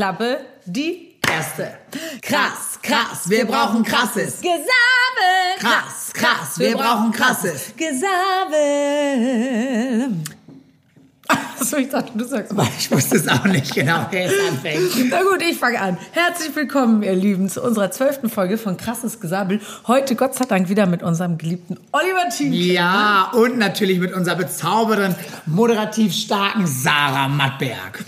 Klappe, die erste. Krass, krass, wir brauchen krasses. Gesabbel. Krass, krass, wir brauchen krasses. Gesabbel. Achso, ich dachte, du sagst Aber ich wusste es auch nicht genau, wer es anfängt. Na gut, ich fange an. Herzlich willkommen, ihr Lieben, zu unserer zwölften Folge von Krasses Gesabbel. Heute, Gott sei Dank, wieder mit unserem geliebten Oliver Team. Ja, und natürlich mit unserer bezaubernden, moderativ starken Sarah Mattberg.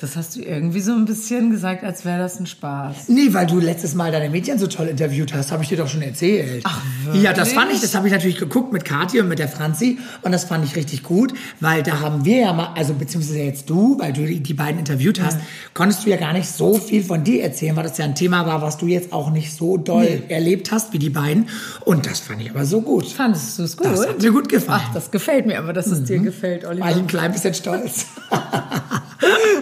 Das hast du irgendwie so ein bisschen gesagt, als wäre das ein Spaß. Nee, weil du letztes Mal deine Mädchen so toll interviewt hast, habe ich dir doch schon erzählt. Ach, Ja, das fand wirklich? ich, das habe ich natürlich geguckt mit Kathi und mit der Franzi und das fand ich richtig gut, weil da haben wir ja mal, also beziehungsweise jetzt du, weil du die, beiden interviewt hast, konntest du ja gar nicht so viel von dir erzählen, weil das ja ein Thema war, was du jetzt auch nicht so doll erlebt hast wie die beiden und das fand ich aber so gut. Fandest du es gut? Das hat mir gut gefallen. Ach, das gefällt mir aber, dass es dir gefällt, Oliver. War ich ein klein bisschen stolz.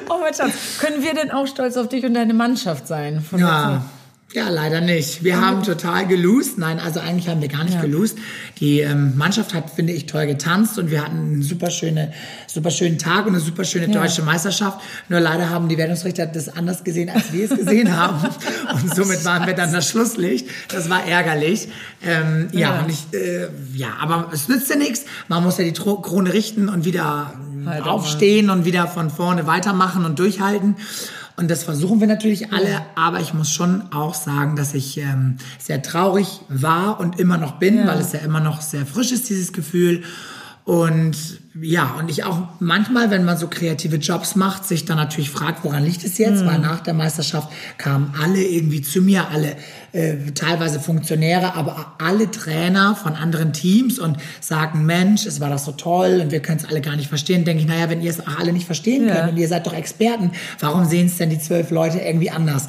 Oh mein Schatz, können wir denn auch stolz auf dich und deine Mannschaft sein? Ja. Ja, leider nicht. Wir haben total gelost. Nein, also eigentlich haben wir gar nicht Ja. gelost. Die ähm, Mannschaft hat, finde ich, toll getanzt und wir hatten einen super, schöne, super schönen Tag und eine super schöne Ja. deutsche Meisterschaft. Nur leider haben die Wertungsrichter das anders gesehen, als wir es gesehen haben. Und somit waren wir dann das Schlusslicht. Das war ärgerlich. Ähm, ja, Ja. und ich, äh, ja, aber es nützt ja nichts. Man muss ja die Tro Krone richten und wieder Halt mal. aufstehen und wieder von vorne weitermachen und durchhalten. Und das versuchen wir natürlich alle, aber ich muss schon auch sagen, dass ich ähm, sehr traurig war und immer noch bin, Ja. weil es ja immer noch sehr frisch ist, dieses Gefühl. Und ja, und ich auch manchmal, wenn man so kreative Jobs macht, sich dann natürlich fragt, woran liegt es jetzt? Weil nach der Meisterschaft kamen alle irgendwie zu mir, alle äh, teilweise Funktionäre, aber alle Trainer von anderen Teams und sagen, Mensch, es war doch so toll und wir können es alle gar nicht verstehen. Denke ich, naja, wenn ihr es auch alle nicht verstehen Ja. könnt und ihr seid doch Experten, warum sehen es denn die zwölf Leute irgendwie anders?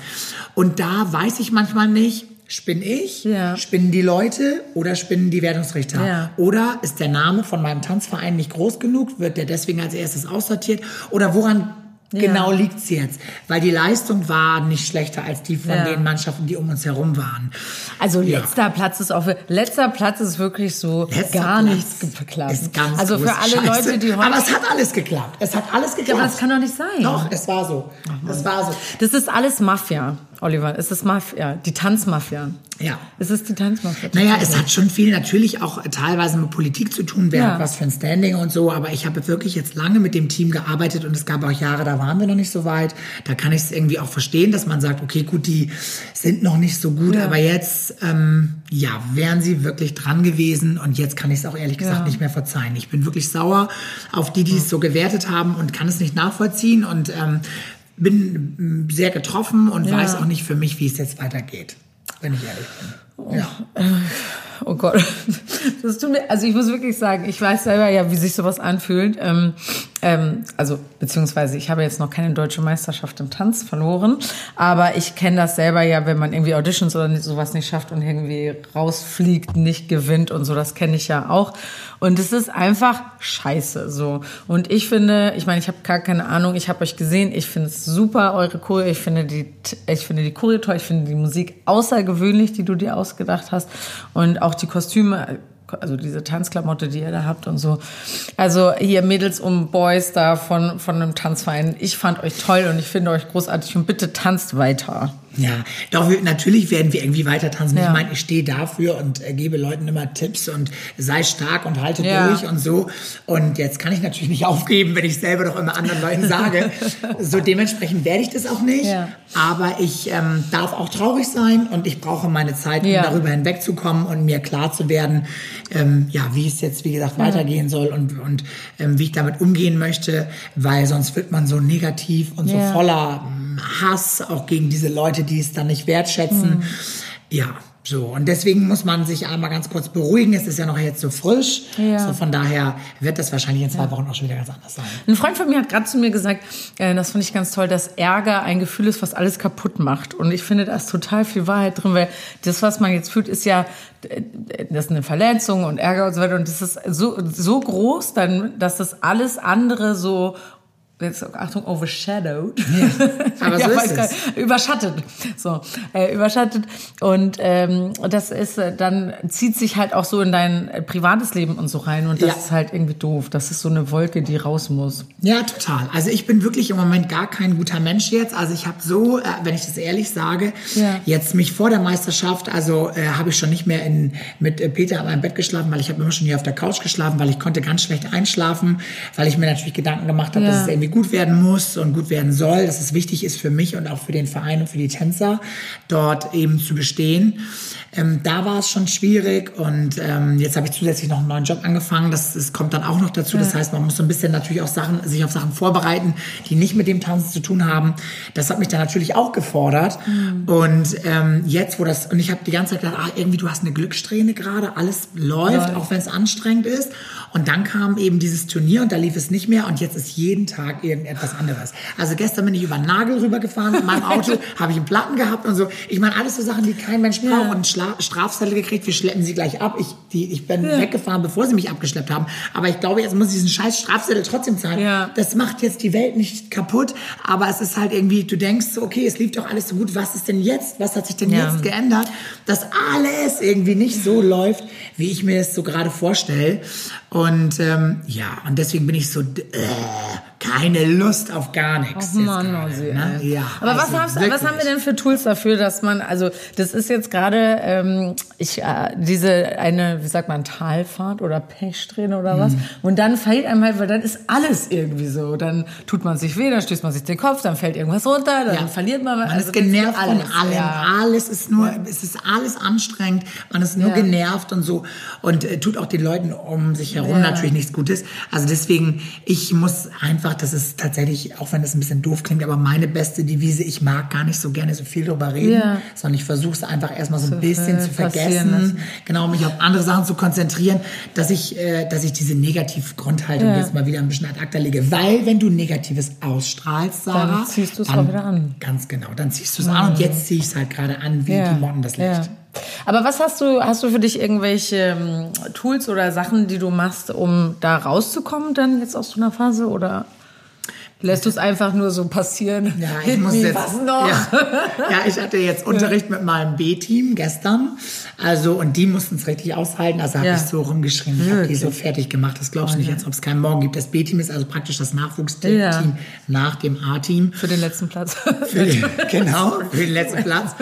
Und da weiß ich manchmal nicht, spinne ich, Ja. spinnen die Leute oder spinnen die Wertungsrichter? Ja. Oder ist der Name von meinem Tanzverein nicht groß genug? Wird der deswegen als erstes aussortiert? Oder woran Ja. genau liegt's jetzt? Weil die Leistung war nicht schlechter als die von den Mannschaften, die um uns herum waren. Also letzter Platz ist auch letzter Platz ist wirklich so Letzter gar Platz nichts geklappt. Ist ganz also für alle Scheiße. Leute, die heute Aber es hat alles geklappt. Es hat alles geklappt. aber das kann doch nicht sein. Doch, es war so. Es war so. Das ist alles Mafia, Oliver. Es ist Mafia, die Tanzmafia. Ja. Es ist die Tanzmafia. Naja, es hat schon viel natürlich auch teilweise mit Politik zu tun, wer Ja. hat was für ein Standing und so, aber ich habe wirklich jetzt lange mit dem Team gearbeitet und es gab auch Jahre, da waren wir noch nicht so weit. Da kann ich es irgendwie auch verstehen, dass man sagt, okay, gut, die sind noch nicht so gut, Ja. aber jetzt, ähm, ja, wären sie wirklich dran gewesen und jetzt kann ich es auch ehrlich gesagt Ja. nicht mehr verzeihen. Ich bin wirklich sauer auf die, die es so gewertet haben und kann es nicht nachvollziehen und ähm, bin mm, sehr getroffen und Ja. weiß auch nicht für mich, wie es jetzt weitergeht, wenn ich ehrlich bin. Ja. Oh Gott. Das tut mir, also ich muss wirklich sagen, ich weiß selber ja, wie sich sowas anfühlt. Ähm, ähm, also, beziehungsweise ich habe jetzt noch keine deutsche Meisterschaft im Tanz verloren, aber ich kenne das selber ja, wenn man irgendwie Auditions oder sowas nicht schafft und irgendwie rausfliegt, nicht gewinnt und so, das kenne ich ja auch. Und es ist einfach scheiße so. Und ich finde, ich meine, ich habe gar keine Ahnung, ich habe euch gesehen, ich finde es super, eure Choreo, ich finde die, ich finde die Choreo toll, ich finde die Musik außergewöhnlich, die du dir ausgedacht hast. Und auch die Kostüme, also diese Tanzklamotte, die ihr da habt und so. Also hier Mädels und Boys da von, von einem Tanzverein. Ich fand euch toll und ich finde euch großartig und bitte tanzt weiter. Ja, doch, wir, natürlich werden wir irgendwie weiter tanzen. Ja. Ich meine, ich stehe dafür und äh, gebe Leuten immer Tipps und sei stark und halte Ja. durch und so. Und jetzt kann ich natürlich nicht aufgeben, wenn ich selber doch immer anderen Leuten sage. so dementsprechend werde ich das auch nicht. Ja. Aber ich ähm, darf auch traurig sein und ich brauche meine Zeit, um darüber hinwegzukommen und mir klar zu werden, ähm, ja, wie es jetzt, wie gesagt, weitergehen soll und, und ähm, wie ich damit umgehen möchte, weil sonst wird man so negativ und so voller Hass auch gegen diese Leute, die es dann nicht wertschätzen. Ja, so. Und deswegen muss man sich einmal ganz kurz beruhigen. Es ist ja noch jetzt so frisch. Ja. So von daher wird das wahrscheinlich in zwei Wochen auch schon wieder ganz anders sein. Ein Freund von mir hat gerade zu mir gesagt, äh, das fand ich ganz toll, dass Ärger ein Gefühl ist, was alles kaputt macht. Und ich finde, da ist total viel Wahrheit drin, weil das, was man jetzt fühlt, ist ja, äh, das ist eine Verletzung und Ärger und so weiter. Und das ist so, so groß, dann, dass das alles andere so jetzt Achtung, overshadowed. aber so ist es. Überschattet. So, äh, überschattet. Und ähm, das ist, äh, dann zieht sich halt auch so in dein äh, privates Leben und so rein. Und das Ja. ist halt irgendwie doof. Das ist so eine Wolke, die raus muss. Ja, total. Also ich bin wirklich im Moment gar kein guter Mensch jetzt. Also ich habe so, äh, wenn ich das ehrlich sage, Ja. jetzt mich vor der Meisterschaft, also habe ich schon nicht mehr in, mit Peter in meinem Bett geschlafen, weil ich habe immer schon hier auf der Couch geschlafen, weil ich konnte ganz schlecht einschlafen, weil ich mir natürlich Gedanken gemacht habe, Ja. dass es irgendwie gut werden muss und gut werden soll, dass es wichtig ist für mich und auch für den Verein und für die Tänzer, dort eben zu bestehen. Ähm, da war es schon schwierig und ähm, jetzt habe ich zusätzlich noch einen neuen Job angefangen. Das, das kommt dann auch noch dazu. Das heißt, man muss so ein bisschen natürlich auch Sachen, sich auf Sachen vorbereiten, die nicht mit dem Tanzen zu tun haben. Das hat mich dann natürlich auch gefordert. Und ähm, jetzt, wo das, und ich habe die ganze Zeit gedacht, ah, irgendwie du hast eine Glückssträhne gerade, alles läuft, Läuft. auch wenn es anstrengend ist. Und dann kam eben dieses Turnier und da lief es nicht mehr und jetzt ist jeden Tag irgendetwas anderes. Also gestern bin ich über Nagel rübergefahren mit meinem Auto, habe ich einen Platten gehabt und so. Ich meine, alles so Sachen, die kein Mensch braucht und einen Schla Strafzettel gekriegt, wir schleppen sie gleich ab. Ich, die, ich bin weggefahren, bevor sie mich abgeschleppt haben. Aber ich glaube, jetzt muss ich diesen scheiß Strafzettel trotzdem zahlen. Ja. Das macht jetzt die Welt nicht kaputt, aber es ist halt irgendwie, du denkst so, okay, es lief doch alles so gut, was ist denn jetzt? Was hat sich denn Ja. jetzt geändert? Dass alles irgendwie nicht so läuft, wie ich mir es so gerade vorstelle. Und ähm, ja, und deswegen bin ich so, äh, keine Lust auf gar nichts. Oh Mann, gerade, Ossi, ne? ja, Aber was, also hast, was haben wir denn für Tools dafür, dass man, also das ist jetzt gerade ähm, ich äh, diese eine, wie sagt man, Talfahrt oder Pechsträhne oder was. Mhm. Und dann fällt einem halt, weil dann ist alles irgendwie so. Dann tut man sich weh, dann stößt man sich den Kopf, dann fällt irgendwas runter, dann Ja. verliert man. Man also ist genervt von alles, allem. Ja. Alles ist nur, es ist alles anstrengend. Man ist nur genervt und so. Und äh, tut auch den Leuten um sich herum natürlich nichts Gutes. Also deswegen, ich muss einfach, das ist tatsächlich, auch wenn das ein bisschen doof klingt, aber meine beste Devise, ich mag gar nicht so gerne so viel drüber reden, Ja. sondern ich versuche es einfach erstmal so ein Zu bisschen zu vergessen. Genau, mich auf andere Sachen zu konzentrieren, dass ich, äh, dass ich diese Negativgrundhaltung Ja. jetzt mal wieder ein bisschen ad acta lege. Weil, wenn du Negatives ausstrahlst, Sarah, Dann ziehst du es auch wieder an. Ganz genau, dann ziehst du es an und jetzt ziehe ich es halt gerade an, wie die Motten das Licht. Ja. Aber was hast du, hast du für dich irgendwelche ähm, Tools oder Sachen, die du machst, um da rauszukommen dann jetzt aus so einer Phase oder lässt du es einfach nur so passieren? Ja, ich Hit muss me, jetzt. was noch? Ja, ja, ich hatte jetzt Unterricht mit meinem B-Team gestern. Also, und die mussten es richtig aushalten. Also habe Ja. ich so rumgeschrien. Ich habe die so fertig gemacht. Das glaubst du nicht, als ob es keinen Morgen gibt. Das B-Team ist also praktisch das Nachwuchsteam Ja. nach dem A-Team. Für den letzten Platz. Für den, genau, für den letzten Platz.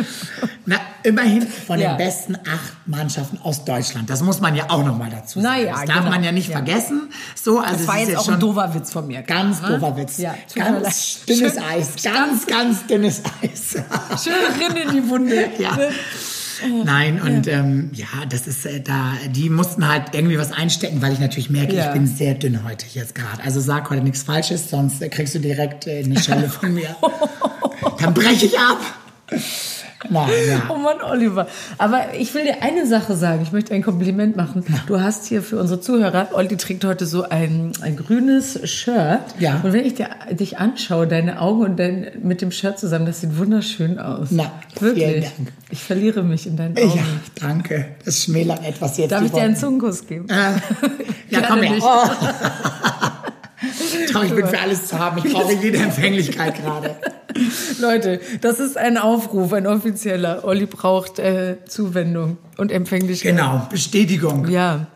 Na, immerhin von Ja. den besten acht Mannschaften aus Deutschland. Das muss man ja auch nochmal dazu sagen. Naja, das darf genau. man ja nicht Ja. vergessen. So, also Das war jetzt auch ein doofer Witz von mir. Ganz ne? doofer Witz. Ja, ganz dünnes Schön- Eis. Ganz, ganz dünnes Eis. Schön rein in die Wunde. ja. Nein, und ähm, ja, das ist äh, da, die mussten halt irgendwie was einstecken, weil ich natürlich merke, Ja. ich bin sehr dünnhäutig jetzt gerade. Also sag heute nichts Falsches, sonst äh, kriegst du direkt äh, eine Schelle von mir. Dann breche ich ab. Nein, ja. Oh Mann, Oliver. Aber ich will dir eine Sache sagen. Ich möchte ein Kompliment machen. Du hast hier für unsere Zuhörer, Olli trägt heute so ein, ein grünes Shirt. Ja. Und wenn ich dir, dich anschaue, deine Augen und dein, mit dem Shirt zusammen, das sieht wunderschön aus. Na, Wirklich. vielen Dank. Ich verliere mich in deinen Augen. Ja, danke. Das schmälert etwas jetzt. Darf ich dir einen. Zungenkuss geben? Äh, ja, komm her. nicht. Oh. Tom, ich bin für alles zu haben. Ich brauche jede Empfänglichkeit gerade. Leute, das ist ein Aufruf, ein offizieller. Olli braucht äh, Zuwendung und Empfänglichkeit. Genau, Bestätigung. Ja,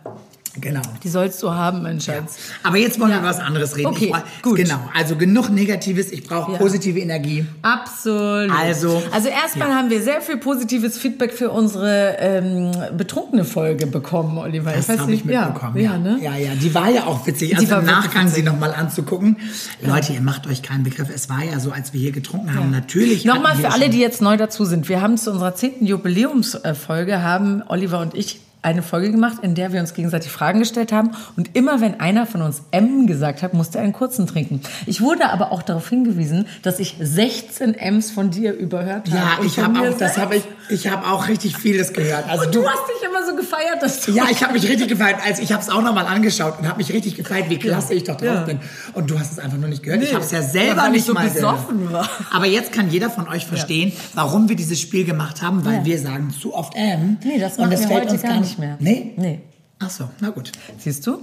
Genau. die sollst du haben, mein Schatz. Aber jetzt wollen wir Ja. über was anderes reden. Okay, brauch- gut. Genau, also genug Negatives. Ich brauche Ja. positive Energie. Absolut. Also, also erstmal ja. haben wir sehr viel positives Feedback für unsere ähm, betrunkene Folge bekommen, Oliver. Das weiß habe ich nicht- mitbekommen. Ja, ja, ne? ja, ja, die war ja auch witzig. Also im Nachgang sie witzig. nochmal anzugucken. Leute, ihr macht euch keinen Begriff. Es war ja so, als wir hier getrunken haben. Natürlich. Nochmal wir für alle, die jetzt neu dazu sind. Wir haben zu unserer zehnten Jubiläumsfolge, haben Oliver und ich eine Folge gemacht, in der wir uns gegenseitig Fragen gestellt haben. Und immer wenn einer von uns M gesagt hat, musste er einen kurzen trinken. Ich wurde aber auch darauf hingewiesen, dass ich 16 Ms von dir überhört habe. Ja, ich habe auch, das habe ich, ich habe auch richtig vieles gehört. Also Und du hast dich immer so gefeiert, dass du... Ja, ich habe mich richtig gefeiert. Also ich habe es auch nochmal angeschaut und habe mich richtig gefeiert, wie klasse ich doch drauf Ja. bin. Und du hast es einfach nur nicht gehört. Nee. Ich habe es ja Ja, selber ich nicht so mal besoffen war. Aber jetzt kann jeder von euch verstehen, warum wir dieses Spiel gemacht haben, weil Ja. wir sagen zu oft M. Nee, das und machen das wir fällt heute uns gar gar nicht mehr. Nee? Nee. Ach so, na gut. Siehst du?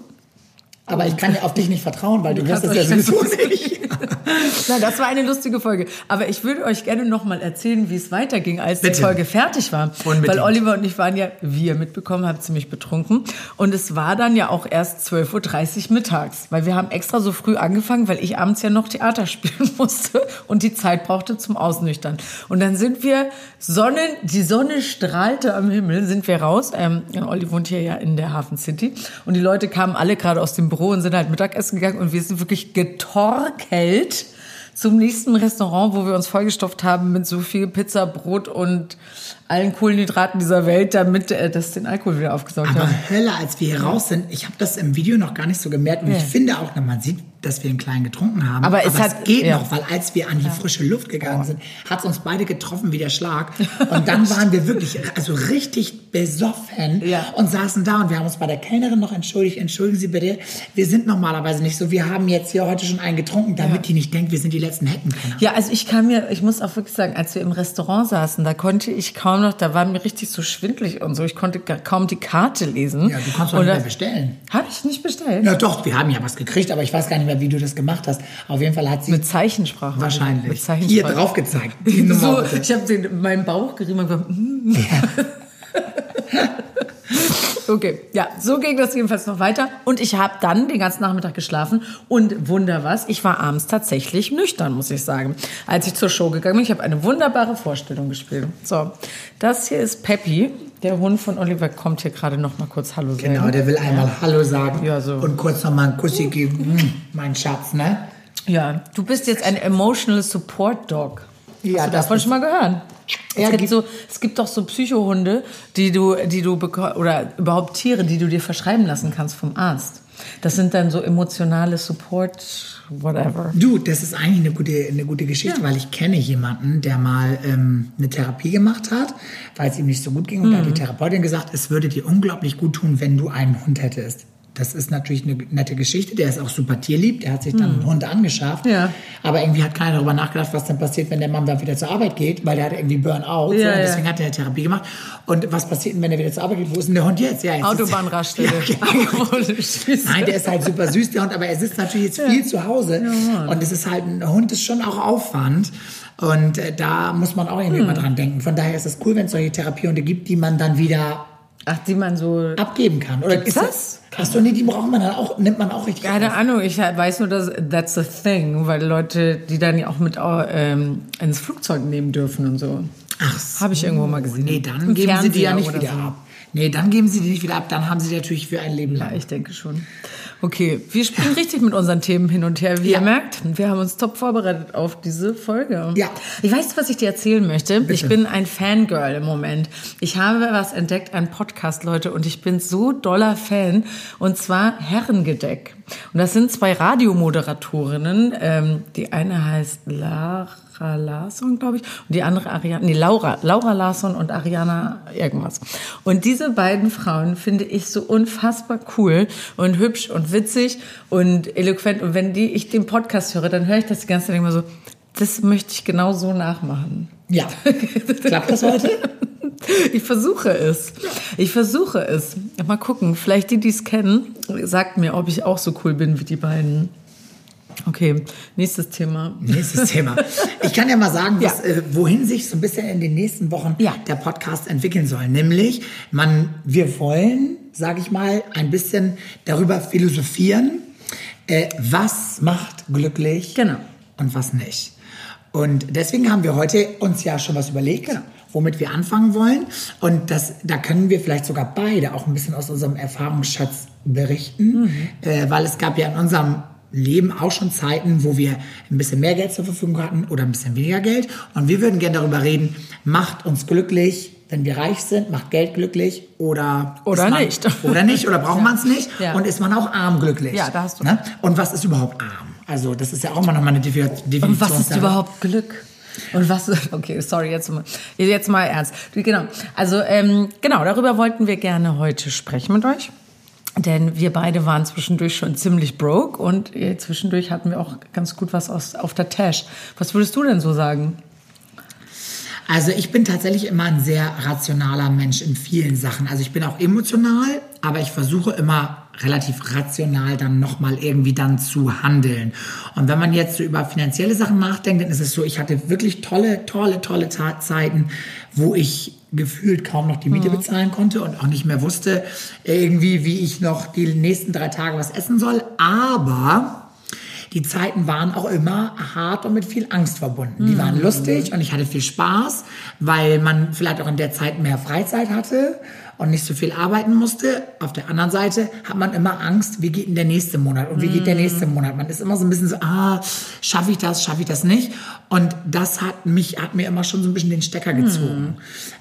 Aber ich kann ja auf dich nicht vertrauen, weil du, hörst das ja sowieso nicht. Nein, das war eine lustige Folge. Aber ich würde euch gerne noch mal erzählen, wie es weiterging, als Bitte. die Folge fertig war. Unbedingt. Weil Oliver und ich waren ja, wie ihr mitbekommen habt, ziemlich betrunken. Und es war dann ja auch erst 12.30 Uhr mittags. Weil wir haben extra so früh angefangen, weil ich abends ja noch Theater spielen musste und die Zeit brauchte zum Ausnüchtern. Und dann sind wir, Sonnen, die Sonne strahlte am Himmel, sind wir raus. Ähm, Olli wohnt hier ja in der Hafen City. Und die Leute kamen alle gerade aus dem Büro und sind halt Mittagessen gegangen und wir sind wirklich getorkelt zum nächsten Restaurant, wo wir uns vollgestopft haben mit so viel Pizza, Brot und allen Kohlenhydraten dieser Welt, damit äh, das den Alkohol wieder aufgesaugt hat. Aber Hölle, als wir hier raus sind, ich habe das im Video noch gar nicht so gemerkt und ja. ich finde auch, man sieht dass wir einen kleinen getrunken haben. Aber, es, hat, es geht ja. noch, weil als wir an die frische Luft gegangen sind, hat es uns beide getroffen wie der Schlag. Und dann waren wir wirklich, also richtig besoffen ja. und saßen da und wir haben uns bei der Kellnerin noch entschuldigt. Entschuldigen Sie bitte, wir sind normalerweise nicht so. Wir haben jetzt hier heute schon einen getrunken, damit ja. die nicht denkt, wir sind die letzten Heckenkenner. Ja, also ich kann mir, ich muss auch wirklich sagen, als wir im Restaurant saßen, da konnte ich kaum noch, da war mir richtig so schwindlig und so. Ich konnte kaum die Karte lesen. Ja, du kannst doch nicht mehr bestellen. Habe ich nicht bestellt? Ja, doch, wir haben ja was gekriegt, aber ich weiß gar nicht mehr, wie du das gemacht hast. Auf jeden Fall hat sie. Mit Zeichensprache. Wahrscheinlich. Mit Zeichensprache. Hier drauf gezeigt. So, ich habe meinen Bauch gerieben und gesagt, mm. ja. Okay, ja, so ging das jedenfalls noch weiter. Und ich habe dann den ganzen Nachmittag geschlafen und wunder was, ich war abends tatsächlich nüchtern, muss ich sagen. Als ich zur Show gegangen bin, ich habe eine wunderbare Vorstellung gespielt. So, das hier ist Peppy. Der Hund von Oliver kommt hier gerade noch mal kurz Hallo sagen. Genau, der will einmal ja. Hallo sagen ja, so. und kurz noch mal einen Kussi geben. Hm, mein Schatz, ne? Ja, du bist jetzt ein Emotional Support Dog. Ja, Hast du davon schon mal gehört? Es gibt, so, es gibt doch so Psychohunde, die du, die du oder überhaupt Tiere, die du dir verschreiben lassen kannst vom Arzt. Das sind dann so emotionale Support, whatever. Du, das ist eigentlich eine gute, eine gute Geschichte, ja. weil ich kenne jemanden, der mal ähm, eine Therapie gemacht hat, weil es ihm nicht so gut ging. Und mhm. da hat die. Therapeutin gesagt, es würde dir unglaublich gut tun, wenn du einen Hund hättest. Das ist natürlich eine nette Geschichte. Der ist auch super tierlieb. Der hat sich dann mhm. einen Hund angeschafft. Ja. Aber irgendwie hat keiner darüber nachgedacht, was dann passiert, wenn der Mann dann wieder zur Arbeit geht, weil der hat irgendwie Burnout. Ja, so, und deswegen ja. hat er eine Therapie gemacht. Und was passiert, wenn er wieder zur Arbeit geht? Wo ist denn der Hund jetzt? Ja, jetzt Autobahnraststelle. Ja, genau. Nein, der ist halt super süß, der Hund. Aber er sitzt natürlich jetzt viel zu Hause. und es ist halt, ein Hund ist schon auch Aufwand. Und äh, da muss man auch irgendwie hm. mal dran denken. Von daher ist es cool, wenn es solche Therapiehunde gibt, die man dann wieder Ach, die man so abgeben kann. Oder ist das? Hast du nee, die braucht man dann auch, nimmt man auch richtig. Keine auf. Ahnung, ich weiß nur, dass that's a thing, weil Leute, die dann ja auch mit ähm, ins Flugzeug nehmen dürfen und so. Ach so. Habe ich irgendwo mal gesehen. Nee, dann Im geben Fernseher sie die ja nicht wieder so. ab. Nee, dann geben sie die nicht wieder ab, dann haben sie die natürlich für ein Leben lang. Ja, ich denke schon. Okay, wir springen richtig mit unseren Themen hin und her, wie ja. ihr merkt. Wir haben uns top vorbereitet auf diese Folge. Ja. Ich weiß, was ich dir erzählen möchte. Bitte. Ich bin ein Fangirl im Moment. Ich habe was entdeckt, einen Podcast, Leute, und ich bin so doller Fan. Und zwar Herrengedeck. Und das sind zwei Radiomoderatorinnen. Ähm, die eine heißt Lara Laura Larsson, glaube ich, und die andere Ariana, nee, Laura, Laura Larsson und Ariana irgendwas. Und diese beiden Frauen finde ich so unfassbar cool und hübsch und witzig und eloquent. Und wenn die, ich den Podcast höre, dann höre ich das die ganze Zeit immer so, das möchte ich genau so nachmachen. Ja. Klappt das heute? Ich versuche es. Ich versuche es. Mal gucken. Vielleicht die, die es kennen, sagt mir, ob ich auch so cool bin wie die beiden. Okay, nächstes Thema. Nächstes Thema. Ich kann ja mal sagen, was, ja. äh, wohin sich so ein bisschen in den nächsten Wochen ja. der Podcast entwickeln soll. Nämlich, man, wir wollen, sage ich mal, ein bisschen darüber philosophieren, äh, was macht glücklich genau. und was nicht. Und deswegen haben wir heute uns ja schon was überlegt. Genau womit wir anfangen wollen. Und das, da können wir vielleicht sogar beide auch ein bisschen aus unserem Erfahrungsschatz berichten, mhm. äh, weil es gab ja in unserem Leben auch schon Zeiten, wo wir ein bisschen mehr Geld zur Verfügung hatten oder ein bisschen weniger Geld. Und wir würden gerne darüber reden, macht uns glücklich, wenn wir reich sind, macht Geld glücklich oder oder man, nicht oder nicht oder braucht ja. man es nicht ja. und ist man auch arm glücklich. Ja, da hast du. Ne? Und was ist überhaupt arm? Also das ist ja auch mal nochmal eine Definition. Und was ist überhaupt Glück? Und was, okay, sorry, jetzt mal, jetzt mal ernst. Genau, also ähm, genau, darüber wollten wir gerne heute sprechen mit euch. Denn wir beide waren zwischendurch schon ziemlich broke und äh, zwischendurch hatten wir auch ganz gut was aus, auf der Tash. Was würdest du denn so sagen? Also ich bin tatsächlich immer ein sehr rationaler Mensch in vielen Sachen. Also ich bin auch emotional, aber ich versuche immer relativ rational dann nochmal irgendwie dann zu handeln. Und wenn man jetzt so über finanzielle Sachen nachdenkt, dann ist es so, ich hatte wirklich tolle, tolle, tolle Zeiten, wo ich gefühlt kaum noch die Miete mhm. bezahlen konnte und auch nicht mehr wusste irgendwie, wie ich noch die nächsten drei Tage was essen soll. Aber die Zeiten waren auch immer hart und mit viel Angst verbunden. Die waren mhm. lustig und ich hatte viel Spaß, weil man vielleicht auch in der Zeit mehr Freizeit hatte und nicht so viel arbeiten musste. Auf der anderen Seite hat man immer Angst, wie geht denn der nächste Monat und wie geht der nächste Monat. Man ist immer so ein bisschen so, ah, schaffe ich das, schaffe ich das nicht. Und das hat mich, hat mir immer schon so ein bisschen den Stecker gezogen.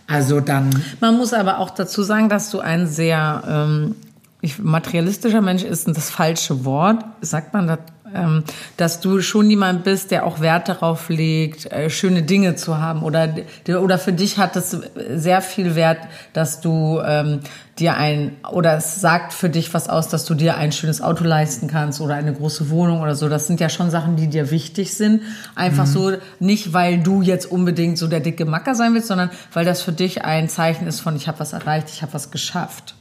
Also dann. Man muss aber auch dazu sagen, dass du ein sehr ähm, ich, materialistischer Mensch ist das falsche Wort. Sagt man das dass du schon jemand bist, der auch Wert darauf legt, äh, schöne Dinge zu haben oder oder für dich hat es sehr viel Wert, dass du ähm, dir ein oder es sagt für dich was aus, dass du dir ein schönes Auto leisten kannst oder eine große Wohnung oder so. Das sind ja schon Sachen, die dir wichtig sind. Einfach mhm. so nicht, weil du jetzt unbedingt so der dicke Macker sein willst, sondern weil das für dich ein Zeichen ist von ich habe was erreicht, ich habe was geschafft.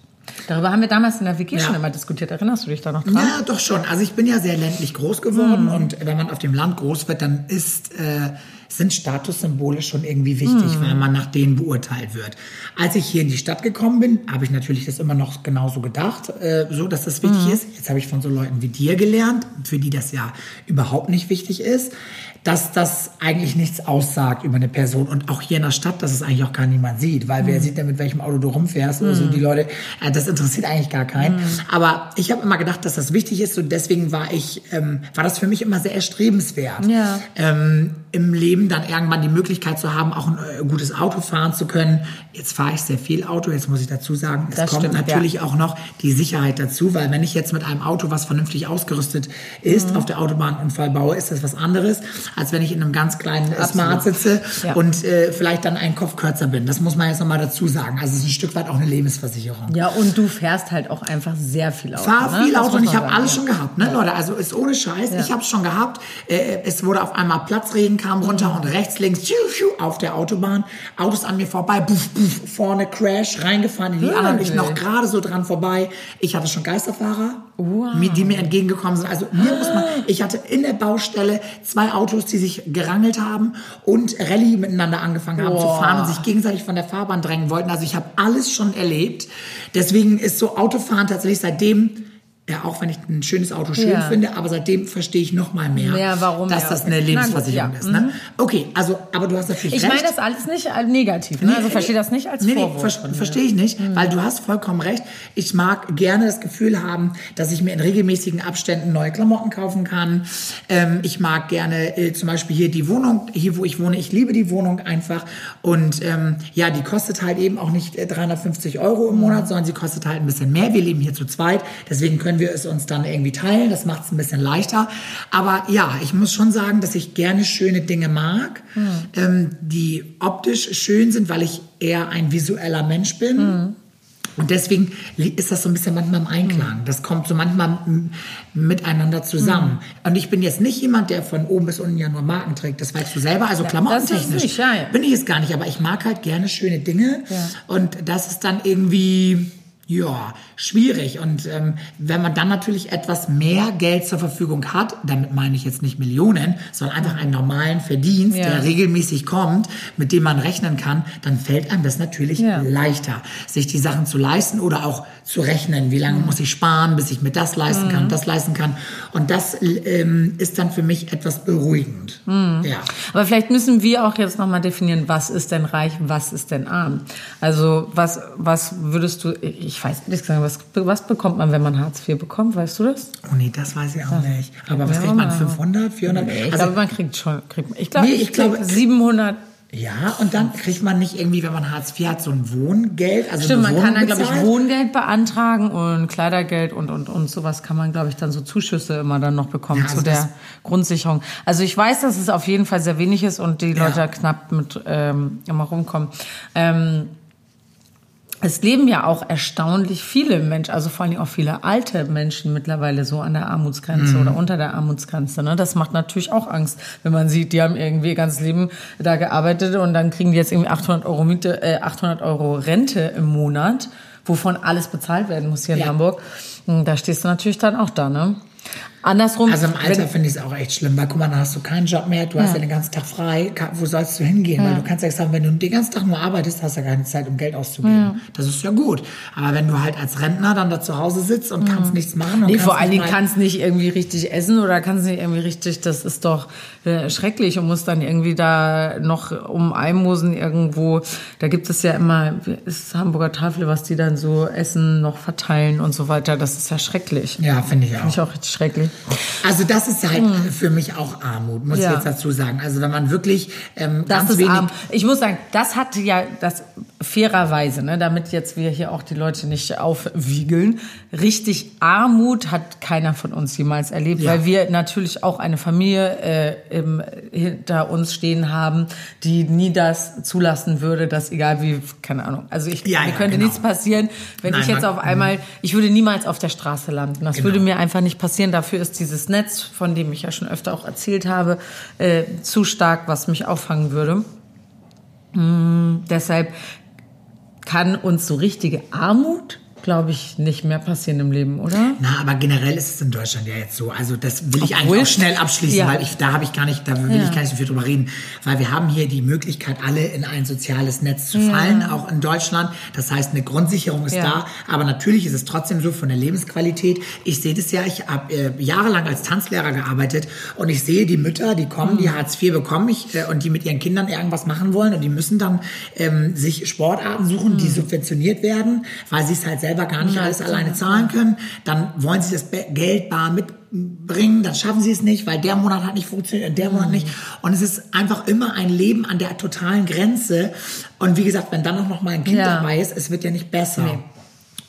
Darüber haben wir damals in der WG ja. schon immer diskutiert. Erinnerst du dich da noch dran? Ja, doch schon. Also ich bin ja sehr ländlich groß geworden mhm. und wenn man auf dem Land groß wird, dann ist, äh, sind Statussymbole schon irgendwie wichtig, mhm. weil man nach denen beurteilt wird. Als ich hier in die Stadt gekommen bin, habe ich natürlich das immer noch genauso gedacht, äh, so dass das wichtig mhm. ist. Jetzt habe ich von so Leuten wie dir gelernt, für die das ja überhaupt nicht wichtig ist dass das eigentlich nichts aussagt über eine Person und auch hier in der Stadt, dass es eigentlich auch gar niemand sieht, weil mhm. wer sieht denn, mit welchem Auto du rumfährst oder so, die Leute, äh, das interessiert eigentlich gar keinen. Mhm. Aber ich habe immer gedacht, dass das wichtig ist und deswegen war ich, ähm, war das für mich immer sehr erstrebenswert, ja. ähm, im Leben dann irgendwann die Möglichkeit zu haben, auch ein äh, gutes Auto fahren zu können. Jetzt fahre ich sehr viel Auto, jetzt muss ich dazu sagen, es das kommt stimmt, natürlich ja. auch noch die Sicherheit dazu, weil wenn ich jetzt mit einem Auto, was vernünftig ausgerüstet ist, mhm. auf der Autobahn Unfall baue, ist das was anderes als wenn ich in einem ganz kleinen Absolut. Smart sitze ja. und äh, vielleicht dann einen Kopf kürzer bin. Das muss man jetzt nochmal dazu sagen. Also es ist ein Stück weit auch eine Lebensversicherung. Ja, und du fährst halt auch einfach sehr viel Auto. Fahr ne? viel Auto und ich habe alles schon gehabt, ne, ja. Leute? Also ist ohne Scheiß. Ich habe es schon gehabt. Äh, es wurde auf einmal Platzregen kam runter und rechts, links, auf der Autobahn. Autos an mir vorbei, buff, buff, vorne Crash, reingefahren in die anderen. Ich noch gerade so dran vorbei. Ich hatte schon Geisterfahrer, wow. die mir entgegengekommen sind. Also mir muss man, ich hatte in der Baustelle zwei Autos, die sich gerangelt haben und Rallye miteinander angefangen haben Boah. zu fahren und sich gegenseitig von der Fahrbahn drängen wollten. Also ich habe alles schon erlebt. Deswegen ist so Autofahren tatsächlich seitdem ja, auch wenn ich ein schönes Auto schön ja. finde, aber seitdem verstehe ich noch mal mehr, ja, warum, dass ja, das eine Lebensversicherung gut, ist. Ne? Mhm. Okay, also, aber du hast natürlich ich recht. Ich meine das alles nicht negativ, ne? also verstehe das nicht als nee, Vorwurf. Nee, ver verstehe ich nicht, mhm. weil du hast vollkommen recht. Ich mag gerne das Gefühl haben, dass ich mir in regelmäßigen Abständen neue Klamotten kaufen kann. Ähm, ich mag gerne äh, zum Beispiel hier die Wohnung, hier wo ich wohne, ich liebe die Wohnung einfach und ähm, ja, die kostet halt eben auch nicht 350 äh, Euro im Monat, mhm. sondern sie kostet halt ein bisschen mehr. Wir leben hier zu zweit, deswegen können wir es uns dann irgendwie teilen. Das macht es ein bisschen leichter. Aber ja, ich muss schon sagen, dass ich gerne schöne Dinge mag, mhm. ähm, die optisch schön sind, weil ich eher ein visueller Mensch bin. Mhm. Und deswegen ist das so ein bisschen manchmal im Einklang. Hm. Das kommt so manchmal miteinander zusammen. Mhm. Und ich bin jetzt nicht jemand, der von oben bis unten ja nur Marken trägt. Das weißt du selber. Also ja, klamottentechnisch ja, ja. bin ich es gar nicht. Aber ich mag halt gerne schöne Dinge. Und das ist dann irgendwie ja, schwierig. Und ähm, wenn man dann natürlich etwas mehr Geld zur Verfügung hat, damit meine ich jetzt nicht Millionen, sondern einfach einen normalen Verdienst, ja. der regelmäßig kommt, mit dem man rechnen kann, dann fällt einem das natürlich ja. leichter, sich die Sachen zu leisten oder auch zu rechnen, wie lange mhm. muss ich sparen, bis ich mir das leisten kann, mhm. das leisten kann. Und das ähm, ist dann für mich etwas beruhigend. Mhm. Ja. Aber vielleicht müssen wir auch jetzt nochmal definieren, was ist denn reich, was ist denn arm? Also was, was würdest du, ich ich weiß nicht, was, was bekommt man, wenn man Hartz IV bekommt? Weißt du das? Oh nee, das weiß ich auch ja. nicht. Aber was kriegt man? 500, 400? Nee, ich also, glaube, man kriegt schon, kriegt, ich glaube, nee, ich, ich glaube 700. Ja, und dann kriegt man nicht irgendwie, wenn man Hartz IV hat, so ein Wohngeld. Also Stimmt, man kann dann, glaube ich, Wohngeld beantragen und Kleidergeld und, und, und sowas kann man, glaube ich, dann so Zuschüsse immer dann noch bekommen ja, also zu der Grundsicherung. Also ich weiß, dass es auf jeden Fall sehr wenig ist und die Leute ja. knapp mit ähm, immer rumkommen. Ähm, es leben ja auch erstaunlich viele Menschen, also vor allem auch viele alte Menschen mittlerweile so an der Armutsgrenze mhm. oder unter der Armutsgrenze. Ne? Das macht natürlich auch Angst, wenn man sieht, die haben irgendwie ihr ganzes Leben da gearbeitet und dann kriegen die jetzt irgendwie 800 Euro Miete, äh, 800 Euro Rente im Monat, wovon alles bezahlt werden muss hier in ja. Hamburg. hm, da stehst du natürlich dann auch da, ne? Andersrum. Also im Alter finde ich es auch echt schlimm, weil guck mal, dann hast du keinen Job mehr, du hast ja den ganzen Tag frei, wo sollst du hingehen? Weil du kannst ja sagen, wenn du den ganzen Tag nur arbeitest, hast du ja keine Zeit, um Geld auszugeben. Das ist ja gut. Aber wenn du halt als Rentner dann da zu Hause sitzt und kannst nichts machen und Nee, vor allen Dingen kannst nicht irgendwie richtig essen oder kannst nicht irgendwie richtig, das ist doch äh, schrecklich und musst dann irgendwie da noch um Almosen irgendwo, da gibt es ja immer, ist Hamburger Tafel, was die dann so Essen noch verteilen und so weiter, das ist ja schrecklich. Ja, finde ich auch. Finde ich auch richtig schrecklich. Also das ist halt für mich auch Armut, muss. Ja. ich jetzt dazu sagen. Also wenn man wirklich ähm, Das ganz ist wenig... arm. Ich muss sagen, das hatte ja das fairerweise, ne, damit jetzt wir hier auch die Leute nicht aufwiegeln. Richtig Armut hat keiner von uns jemals erlebt, Ja. weil wir natürlich auch eine Familie äh, im, hinter uns stehen haben, die nie das zulassen würde, dass egal wie, keine Ahnung. Also ich, Ja, mir ja, könnte genau. nichts passieren, wenn Nein, ich jetzt auf einmal, ich würde niemals auf der Straße landen. Das Genau. würde mir einfach nicht passieren. Dafür ist dieses Netz, von dem ich ja schon öfter auch erzählt habe, äh, zu stark, was mich auffangen würde. Mm, deshalb kann uns so richtige Armut, glaube ich, nicht mehr passieren im Leben, oder? Na, aber generell ist es in Deutschland ja jetzt so. Also das will ich Obwohl- eigentlich auch schnell abschließen, Ja. weil ich da habe ich gar nicht, da will Ja. ich gar nicht so viel drüber reden, weil wir haben hier die Möglichkeit, alle in ein soziales Netz zu fallen, auch in Deutschland. Das heißt, eine Grundsicherung ist Ja. da, aber natürlich ist es trotzdem so von der Lebensqualität. Ich sehe das ja, ich habe äh, jahrelang als Tanzlehrer gearbeitet und ich sehe die Mütter, die kommen, Mhm. die Hartz IV bekommen ich, äh, und die mit ihren Kindern irgendwas machen wollen und die müssen dann ähm, sich Sportarten suchen, Mhm. die subventioniert werden, weil sie es halt selber gar nicht alles alleine zahlen können. Dann wollen sie das Geld bar mitbringen, dann schaffen sie es nicht, weil der Monat hat nicht funktioniert und der Monat Mhm. nicht. Und es ist einfach immer ein Leben an der totalen Grenze. Und wie gesagt, wenn dann auch noch mal ein Kind Ja. dabei ist, es wird ja nicht besser.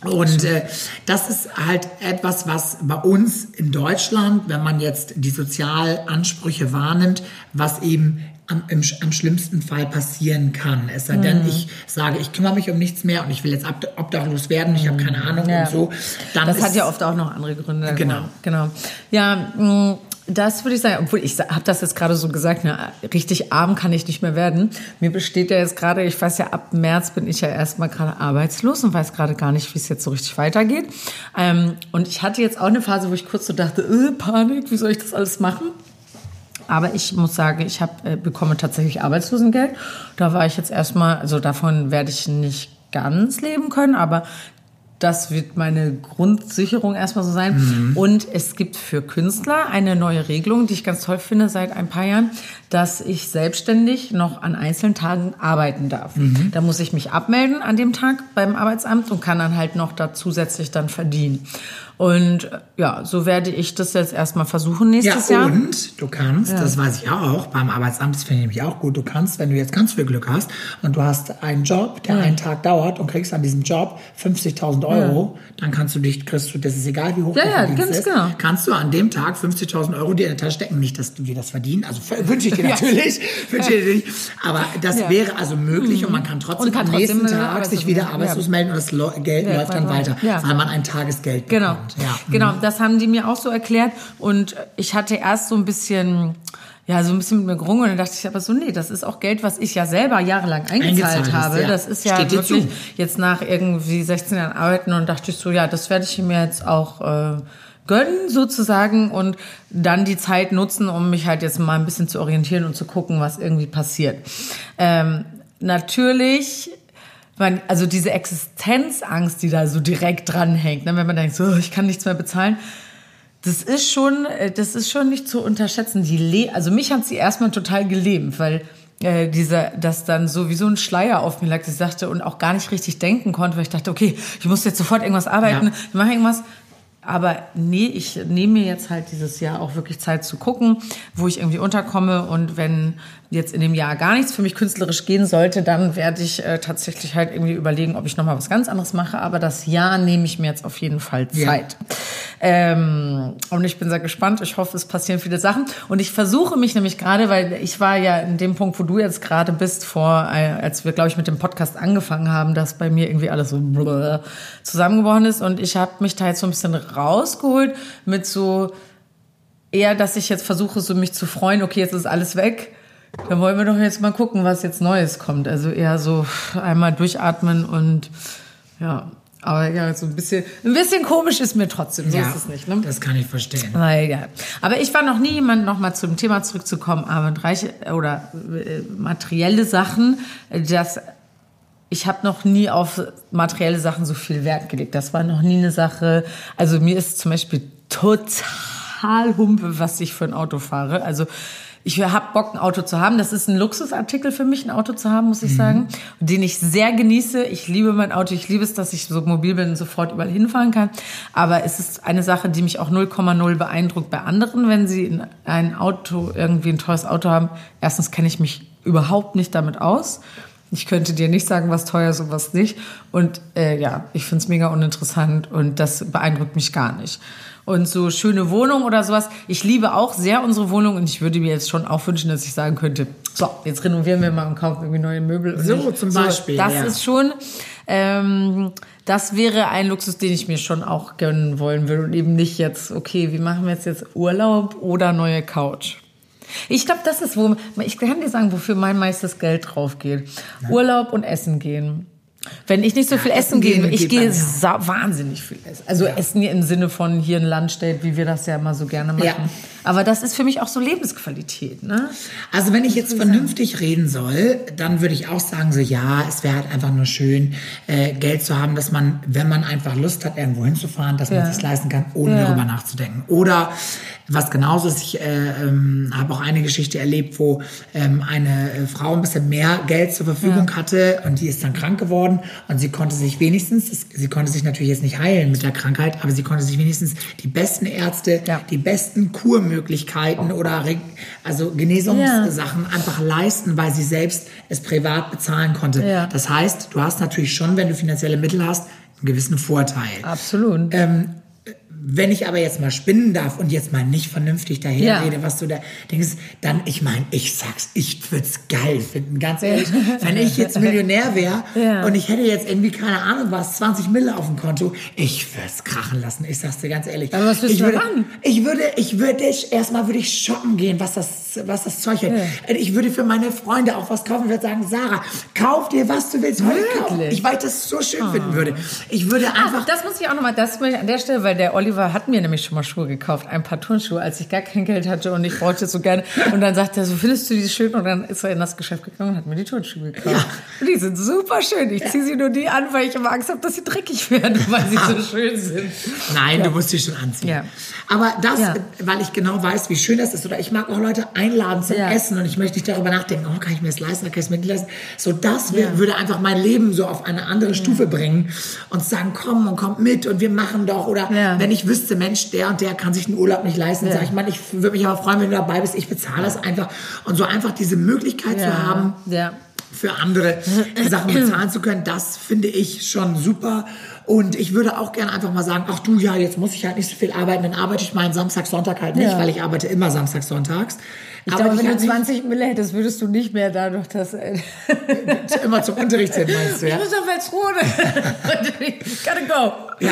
Und äh, das ist halt etwas, was bei uns in Deutschland, wenn man jetzt die Sozialansprüche wahrnimmt, was eben am, im, am schlimmsten Fall passieren kann. Es sei Mhm. denn, ich sage, ich kümmere mich um nichts mehr und ich will jetzt ob- obdachlos werden, ich habe keine Ahnung Mhm. Ja. und so. Dann Das ist, hat ja oft auch noch andere Gründe. Genau. Genau. Ja, mh, das würde ich sagen, obwohl ich habe das jetzt gerade so gesagt, ne, richtig arm kann ich nicht mehr werden. Mir besteht ja jetzt gerade, ich weiß ja, ab März bin ich ja erstmal gerade arbeitslos und weiß gerade gar nicht, wie es jetzt so richtig weitergeht. Ähm, und ich hatte jetzt auch eine Phase, wo ich kurz so dachte, äh, Panik, wie soll ich das alles machen? Aber ich muss sagen, ich hab, äh, bekomme tatsächlich Arbeitslosengeld. Da war ich jetzt erstmal, also davon werde ich nicht ganz leben können, aber das wird meine Grundsicherung erstmal so sein. Und es gibt für Künstler eine neue Regelung, die ich ganz toll finde seit ein paar Jahren, dass ich selbstständig noch an einzelnen Tagen arbeiten darf. Da muss ich mich abmelden an dem Tag beim Arbeitsamt und kann dann halt noch da zusätzlich dann verdienen. Und äh, ja, so werde ich das jetzt erstmal versuchen ja, nächstes Jahr. und du kannst, das weiß ich auch, beim Arbeitsamt, das finde ich nämlich auch gut, du kannst, wenn du jetzt ganz viel Glück hast und du hast einen Job, der einen Tag dauert und kriegst an diesem Job 50.000 Euro, dann kannst du dich, kriegst du, das ist egal, wie hoch Ja, ja, ganz ist, genau. kannst du an dem Tag 50.000 Euro dir in der Tasche stecken. Nicht, dass du dir das verdienen, also wünsche ich dir Ja. natürlich, wünsche ich dir nicht, aber das Ja. wäre also möglich und man kann trotzdem Und kann am nächsten trotzdem, äh, Tag sich wieder arbeitslos Ja. melden und das Geld Ja, läuft dann weiter. Ja. weil man ein Tagesgeld Genau, bekommt. Ja. genau, das haben die mir auch so erklärt und ich hatte erst so ein bisschen, ja, so ein bisschen mit mir gerungen und dann dachte ich aber so, nee, das ist auch Geld, was ich ja selber jahrelang eingezahlt Eingezahlt habe. ja. Das ist ja Steht wirklich jetzt nach irgendwie 16 Jahren arbeiten und dachte ich so, ja, das werde ich mir jetzt auch äh, gönnen sozusagen und dann die Zeit nutzen, um mich halt jetzt mal ein bisschen zu orientieren und zu gucken, was irgendwie passiert. Ähm, natürlich man, also diese Existenzangst, die da so direkt dranhängt, ne, wenn man denkt, so, ich kann nichts mehr bezahlen, das ist schon, äh, das ist schon nicht zu unterschätzen. Die le also mich hat sie erstmal total gelähmt, weil äh, dieser, das dann so wie so ein Schleier auf mir lag, dass ich sagte und auch gar nicht richtig denken konnte, weil ich dachte, okay, ich muss jetzt sofort irgendwas arbeiten, Ja. ich mache irgendwas. Aber nee, ich nehme mir jetzt halt dieses Jahr auch wirklich Zeit zu gucken, wo ich irgendwie unterkomme. Und wenn jetzt in dem Jahr gar nichts für mich künstlerisch gehen sollte, dann werde ich äh, tatsächlich halt irgendwie überlegen, ob ich nochmal was ganz anderes mache. Aber das Jahr nehme ich mir jetzt auf jeden Fall Ja. Zeit. Ähm, und ich bin sehr gespannt. Ich hoffe, es passieren viele Sachen. Und ich versuche mich nämlich gerade, weil ich war ja in dem Punkt, wo du jetzt gerade bist, vor, äh, als wir, glaube ich, mit dem Podcast angefangen haben, dass bei mir irgendwie alles so blö zusammengebrochen ist. Und ich habe mich da jetzt so ein bisschen rausgeholt mit so eher, dass ich jetzt versuche, so mich zu freuen, okay, jetzt ist alles weg. Dann wollen wir doch jetzt mal gucken, was jetzt Neues kommt. Also eher so einmal durchatmen und ja. Aber ja, so ein bisschen, ein bisschen komisch ist mir trotzdem. So ja, ist es nicht. Ne? das kann ich verstehen. Na egal. Aber ich war noch nie jemand, nochmal zum Thema zurückzukommen, aber reiche oder äh, materielle Sachen, das ich habe noch nie auf materielle Sachen so viel Wert gelegt. Das war noch nie eine Sache. Also mir ist zum Beispiel total humpe, was ich für ein Auto fahre. Also ich habe Bock, ein Auto zu haben. Das ist ein Luxusartikel für mich, ein Auto zu haben, muss ich sagen, den ich sehr genieße. Ich liebe mein Auto. Ich liebe es, dass ich so mobil bin und sofort überall hinfahren kann. Aber es ist eine Sache, die mich auch 0,0 beeindruckt bei anderen, wenn sie ein Auto, irgendwie ein teures Auto haben. Erstens kenne ich mich überhaupt nicht damit aus. Ich könnte dir nicht sagen, was teuer ist und was nicht. Und äh, ja, ich finde es mega uninteressant und das beeindruckt mich gar nicht. Und so schöne Wohnung oder sowas. Ich liebe auch sehr unsere Wohnung und ich würde mir jetzt schon auch wünschen, dass ich sagen könnte, so, jetzt renovieren wir mal und kaufen irgendwie neue Möbel. So, ich- zum Beispiel, Das ja. ist schon, ähm, das wäre ein Luxus, den ich mir schon auch gönnen wollen würde und eben nicht jetzt, okay, wie machen wir jetzt jetzt Urlaub oder neue Couch? Ich glaube, das ist, wo, ich kann dir sagen, wofür mein meistes Geld drauf geht. Urlaub und Essen gehen. Wenn ich nicht so viel essen Essen gehe, ich gehe sa- wahnsinnig viel essen. Also Essen im Sinne von hier ein Landstedt, wie wir das ja immer so gerne machen. Ja. Aber das ist für mich auch so Lebensqualität, ne? Also wenn ich jetzt vernünftig reden soll, dann würde ich auch sagen, so ja, es wäre halt einfach nur schön, äh, Geld zu haben, dass man, wenn man einfach Lust hat, irgendwo hinzufahren, dass Ja. man sich leisten kann, ohne Ja. darüber nachzudenken. Oder was genauso ist, ich äh, ähm, habe auch eine Geschichte erlebt, wo ähm, eine äh, Frau ein bisschen mehr Geld zur Verfügung hatte und die ist dann krank geworden und sie konnte sich wenigstens, sie konnte sich natürlich jetzt nicht heilen mit der Krankheit, aber sie konnte sich wenigstens die besten Ärzte, Ja. die besten Kurmöglichkeiten oder also Genesungssachen einfach leisten, weil sie selbst es privat bezahlen konnte. Ja. Das heißt, du hast natürlich schon, wenn du finanzielle Mittel hast, einen gewissen Vorteil. Absolut. Ähm, wenn ich aber jetzt mal spinnen darf und jetzt mal nicht vernünftig daherrede, Ja. was du da denkst, dann, ich meine, ich sag's, ich würde es geil finden, ganz ehrlich. wenn ich jetzt Millionär wäre Ja. und ich hätte jetzt irgendwie, keine Ahnung was, 20 Mille auf dem Konto, ich würde es krachen lassen, ich sag's dir ganz ehrlich. Aber was willst ich du würde, daran? ich würde, ich würde, erstmal würde ich shoppen gehen, was das, was das Zeug hat. Ich würde für meine Freunde auch was kaufen, würde sagen, Sarah, kauf dir, was du willst, heute kaufen. Ich, weil ich das so schön finden würde. Ich würde Ah, einfach, das muss ich auch nochmal, das möchte ich an der Stelle, weil der Oliver hat mir nämlich schon mal Schuhe gekauft, ein paar Turnschuhe, als ich gar kein Geld hatte und ich brauchte so gerne. Und dann sagt er, so findest du die schön? Und dann ist er in das Geschäft gegangen und hat mir die Turnschuhe gekauft. Und die sind super schön. Ich ziehe sie nur nie an, weil ich immer Angst habe, dass sie dreckig werden, weil sie so schön sind. Nein, du musst sie schon anziehen. Ja. Aber das, Ja. weil ich genau weiß, wie schön das ist. Oder ich mag auch Leute einladen zum Ja. Essen und ich möchte nicht darüber nachdenken, oh, kann ich mir das leisten, kann ich es mir nicht leisten. So, das würde einfach mein Leben so auf eine andere Stufe bringen und sagen, komm und kommt mit und wir machen doch. Oder Ja. wenn ich wüsste, Mensch, der und der kann sich einen Urlaub nicht leisten, Ja. sag ich, Mann, ich würde mich aber freuen, wenn du dabei bist. Ich bezahle das einfach. Und so einfach diese Möglichkeit zu haben, Ja. für andere Sachen bezahlen zu können, das finde ich schon super. Und ich würde auch gerne einfach mal sagen, ach du, ja, jetzt muss ich halt nicht so viel arbeiten, dann arbeite ich mal einen Samstag, Sonntag halt nicht, Ja. weil ich arbeite immer Samstag, Sonntags. Ich Aber glaube, wenn du halt nicht 20 Mille hättest, würdest du nicht mehr dadurch, dass... äh, immer zum Unterricht hin, meinst du, Ich ja? muss auf Weltsruhe. Gotta go. Ja,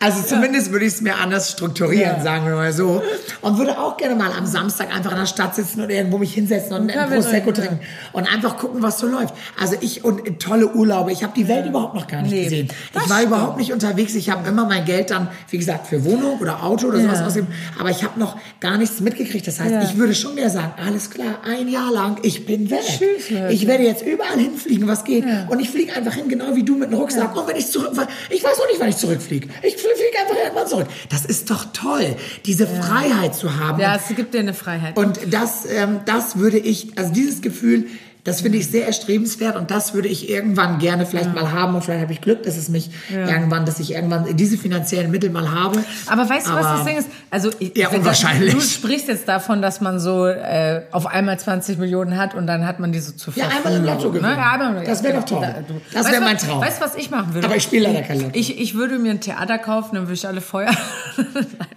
also zumindest würde ich es mir anders strukturieren, Ja. sagen wir mal so. Und würde auch gerne mal am Samstag einfach in der Stadt sitzen und irgendwo mich hinsetzen und Ja, ein wenn- Prosecco ja. trinken und einfach gucken, was so läuft. Also ich und tolle Urlaube. Ich habe die Welt überhaupt noch gar nicht Nee, gesehen. Ich war stimmt. überhaupt nicht unterwegs. Ich habe immer mein Geld dann, wie gesagt, für Wohnung oder Auto oder sowas Ja. ausgegeben. Aber ich habe noch gar nichts mitgekriegt. Das heißt, Ja. ich würde schon wieder sagen, alles klar, ein Jahr lang, ich bin weg. Tschüss, Leute. ich werde jetzt überall hinfliegen, was geht. Und ich fliege einfach hin, genau wie du mit dem Rucksack. Und wenn ich zurück, ich weiß auch nicht, wann ich zurückfliege. Ich fliege einfach irgendwann zurück. Das ist doch toll, diese Freiheit zu haben. Ja, es gibt dir eine Freiheit. Und das, ähm, das würde ich, also dieses Gefühl, das finde ich sehr erstrebenswert und das würde ich irgendwann gerne vielleicht mal haben und vielleicht habe ich Glück, dass es mich irgendwann, dass ich irgendwann diese finanziellen Mittel mal habe. Aber weißt du, was das Ding ist? Also ich, Ja, das- unwahrscheinlich. Du sprichst jetzt davon, dass man so äh, auf einmal 20 Millionen hat und dann hat man diese zu Ja, Verfügung. einmal im Lotto gewinnen. Ne? Ja, einmal, Das wäre doch toll. Du- Das wäre mein Traum. Weißt du, was ich machen würde? Aber ich spiele leider kein Lotto. Ich, ich würde mir ein Theater kaufen, dann würde ich alle Feuer.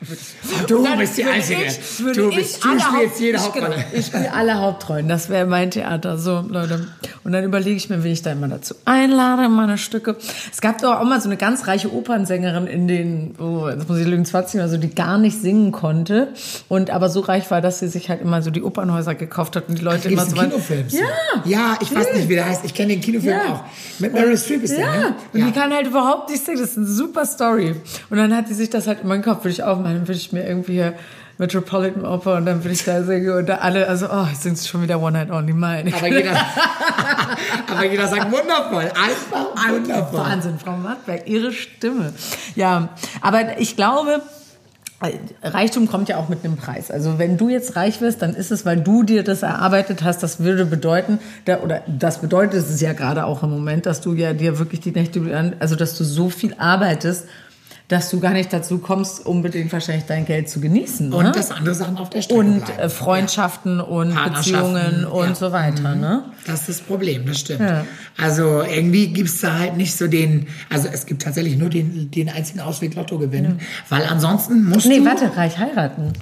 Du Und dann bist die Einzige. Ich, Du ich bist- du alle spielst jede ich, genau, Hauptrolle. ich spiele alle Hauptrollen. Das wäre mein Theater. So, Leute. Und dann überlege ich mir, wen ich da immer dazu einlade in meine Stücke. Es gab doch auch mal so eine ganz reiche Opernsängerin in den, oh, jetzt muss ich lügen, 20 oder so, die gar nicht singen konnte. Und aber so reich war, dass sie sich halt immer so die Opernhäuser gekauft hat und die Leute immer so. Kinofilm. Ja. Ja, ich weiß nicht, wie der heißt. Ich kenne den Kinofilm Ja. auch. Mit Meryl Streep ist der, Ja, ne? und die kann halt überhaupt nicht singen. Das ist eine super Story. Und dann hat die sich das halt in meinen Kopf, würde ich aufmachen, dann würde ich mir irgendwie Metropolitan Opera und dann würde ich da singen und da alle, also, oh, ich singe schon wieder One Night Only Mine. Aber jeder, aber jeder sagt wundervoll. Einfach wundervoll. Wahnsinn, Frau Mattberg, ihre Stimme. Ja, aber ich glaube, Reichtum kommt ja auch mit einem Preis. Also wenn du jetzt reich wirst, dann ist es, weil du dir das erarbeitet hast. Das würde bedeuten, oder das bedeutet es ja gerade auch im Moment, dass du ja dir wirklich die Nächte, also dass du so viel arbeitest, dass du gar nicht dazu kommst, unbedingt wahrscheinlich dein Geld zu genießen. Und ne? dass andere Sachen auf der Strecke und bleiben. äh, Freundschaften und Partnerschaften, Beziehungen und ja. so weiter. Ne? Das ist das Problem, das stimmt. Ja. Also irgendwie gibt's da halt nicht so den, also es gibt tatsächlich nur den, den einzigen Ausweg Lotto gewinnen, weil ansonsten musst Nee, du, warte, reich heiraten.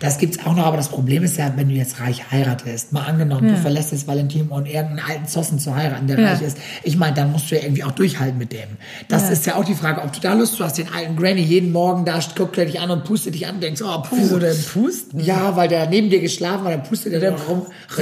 das gibt's auch noch, aber das Problem ist ja, wenn du jetzt reich heiratest, mal angenommen, du verlässt das Valentin um irgendeinen alten Zossen zu heiraten, der Ja. reich ist, ich meine, dann musst du ja irgendwie auch durchhalten mit dem. Das Ja. ist ja auch die Frage, ob du da Lust, hast den alten Granny jeden Morgen da, guckt er dich an und pustet dich an und denkst, oh, puh. Wieso denn pusten? Ja, weil der neben dir geschlafen hat, dann pustet er da rum,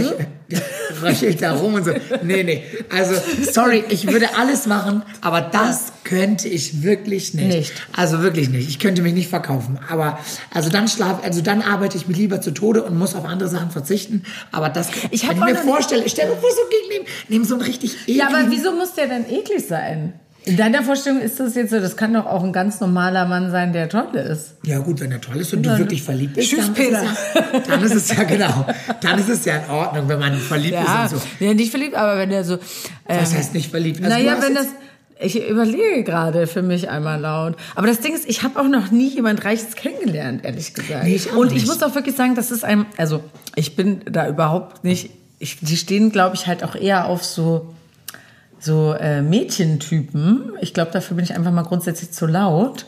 röchelt, da rum und so. Nee, nee. Also, sorry, ich würde alles machen, aber das könnte ich wirklich nicht. Nicht. Also wirklich nicht. Ich könnte mich nicht verkaufen. Aber, also dann schlaf, also dann arbeite ich mir lieber zu Tode und muss auf andere Sachen verzichten. Aber das, Ich wenn ich mir vorstelle, ich stelle mir vor, so gegen neben so einen richtig ekligen, Ja, aber wieso muss der denn eklig sein? In deiner Vorstellung ist das jetzt so, das kann doch auch ein ganz normaler Mann sein, der toll ist. Ja gut, wenn er toll ist und du wirklich verliebt bist, Tschüss, Peter. Ist es ja, dann ist es ja genau, dann ist es ja in Ordnung, wenn man verliebt Ja, ist und so. ja nicht verliebt, aber wenn der so. Was ähm, heißt nicht verliebt? Also naja, wenn das. Ich überlege gerade für mich einmal laut. Aber das Ding ist, ich habe auch noch nie jemand Reiches kennengelernt, ehrlich gesagt. Nee, ich auch Und ich nicht. muss auch wirklich sagen, das ist ein, also ich bin da überhaupt nicht, ich, die stehen, glaube ich, halt auch eher auf so, so äh, Mädchentypen. Ich glaube, dafür bin ich einfach mal grundsätzlich zu laut.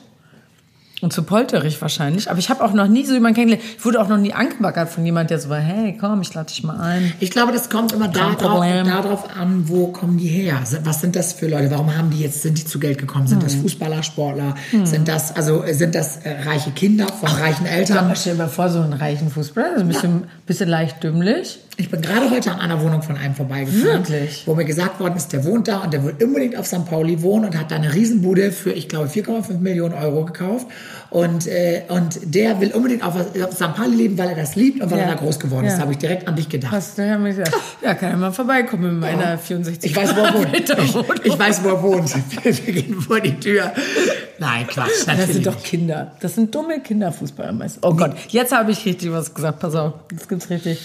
Und zu polterig wahrscheinlich. Aber ich habe auch noch nie so jemanden kennengelernt. Ich wurde auch noch nie angebaggert von jemand, der so war, hey, komm, ich lade dich mal ein. Ich glaube, das kommt immer darauf, darauf an, wo kommen die her? Was sind das für Leute? Warum haben die jetzt, sind die zu Geld gekommen? Sind das Hm. Fußballer, Sportler? Sind das, also sind das äh, reiche Kinder von reichen Eltern? Stell dir mal vor, so einen reichen Fußballer, also ein bisschen, bisschen leicht dümmlich. Ich bin gerade heute an einer Wohnung von einem vorbeigefahren, Wirklich? wo mir gesagt worden ist, der wohnt da und der will unbedingt auf St. Pauli wohnen und hat da eine Riesenbude für, ich glaube, 4,5 Millionen Euro gekauft. Und, äh, und der will unbedingt auf, auf St. Pauli leben, weil er das liebt und weil Ja. er da groß geworden ist. Ja. Da habe ich direkt an dich gedacht. Hast du ja mir gesagt, ja, kann ja mal vorbeikommen mit meiner 64 Ich weiß, wo er wohnt. Ich, ich weiß, wo er wohnt. Wir, gehen vor die Tür. Nein, Quatsch, Das sind doch. Kinder. Das sind dumme Kinderfußballer meist. Oh Gott, jetzt habe ich richtig was gesagt. Pass auf, jetzt gibt's richtig.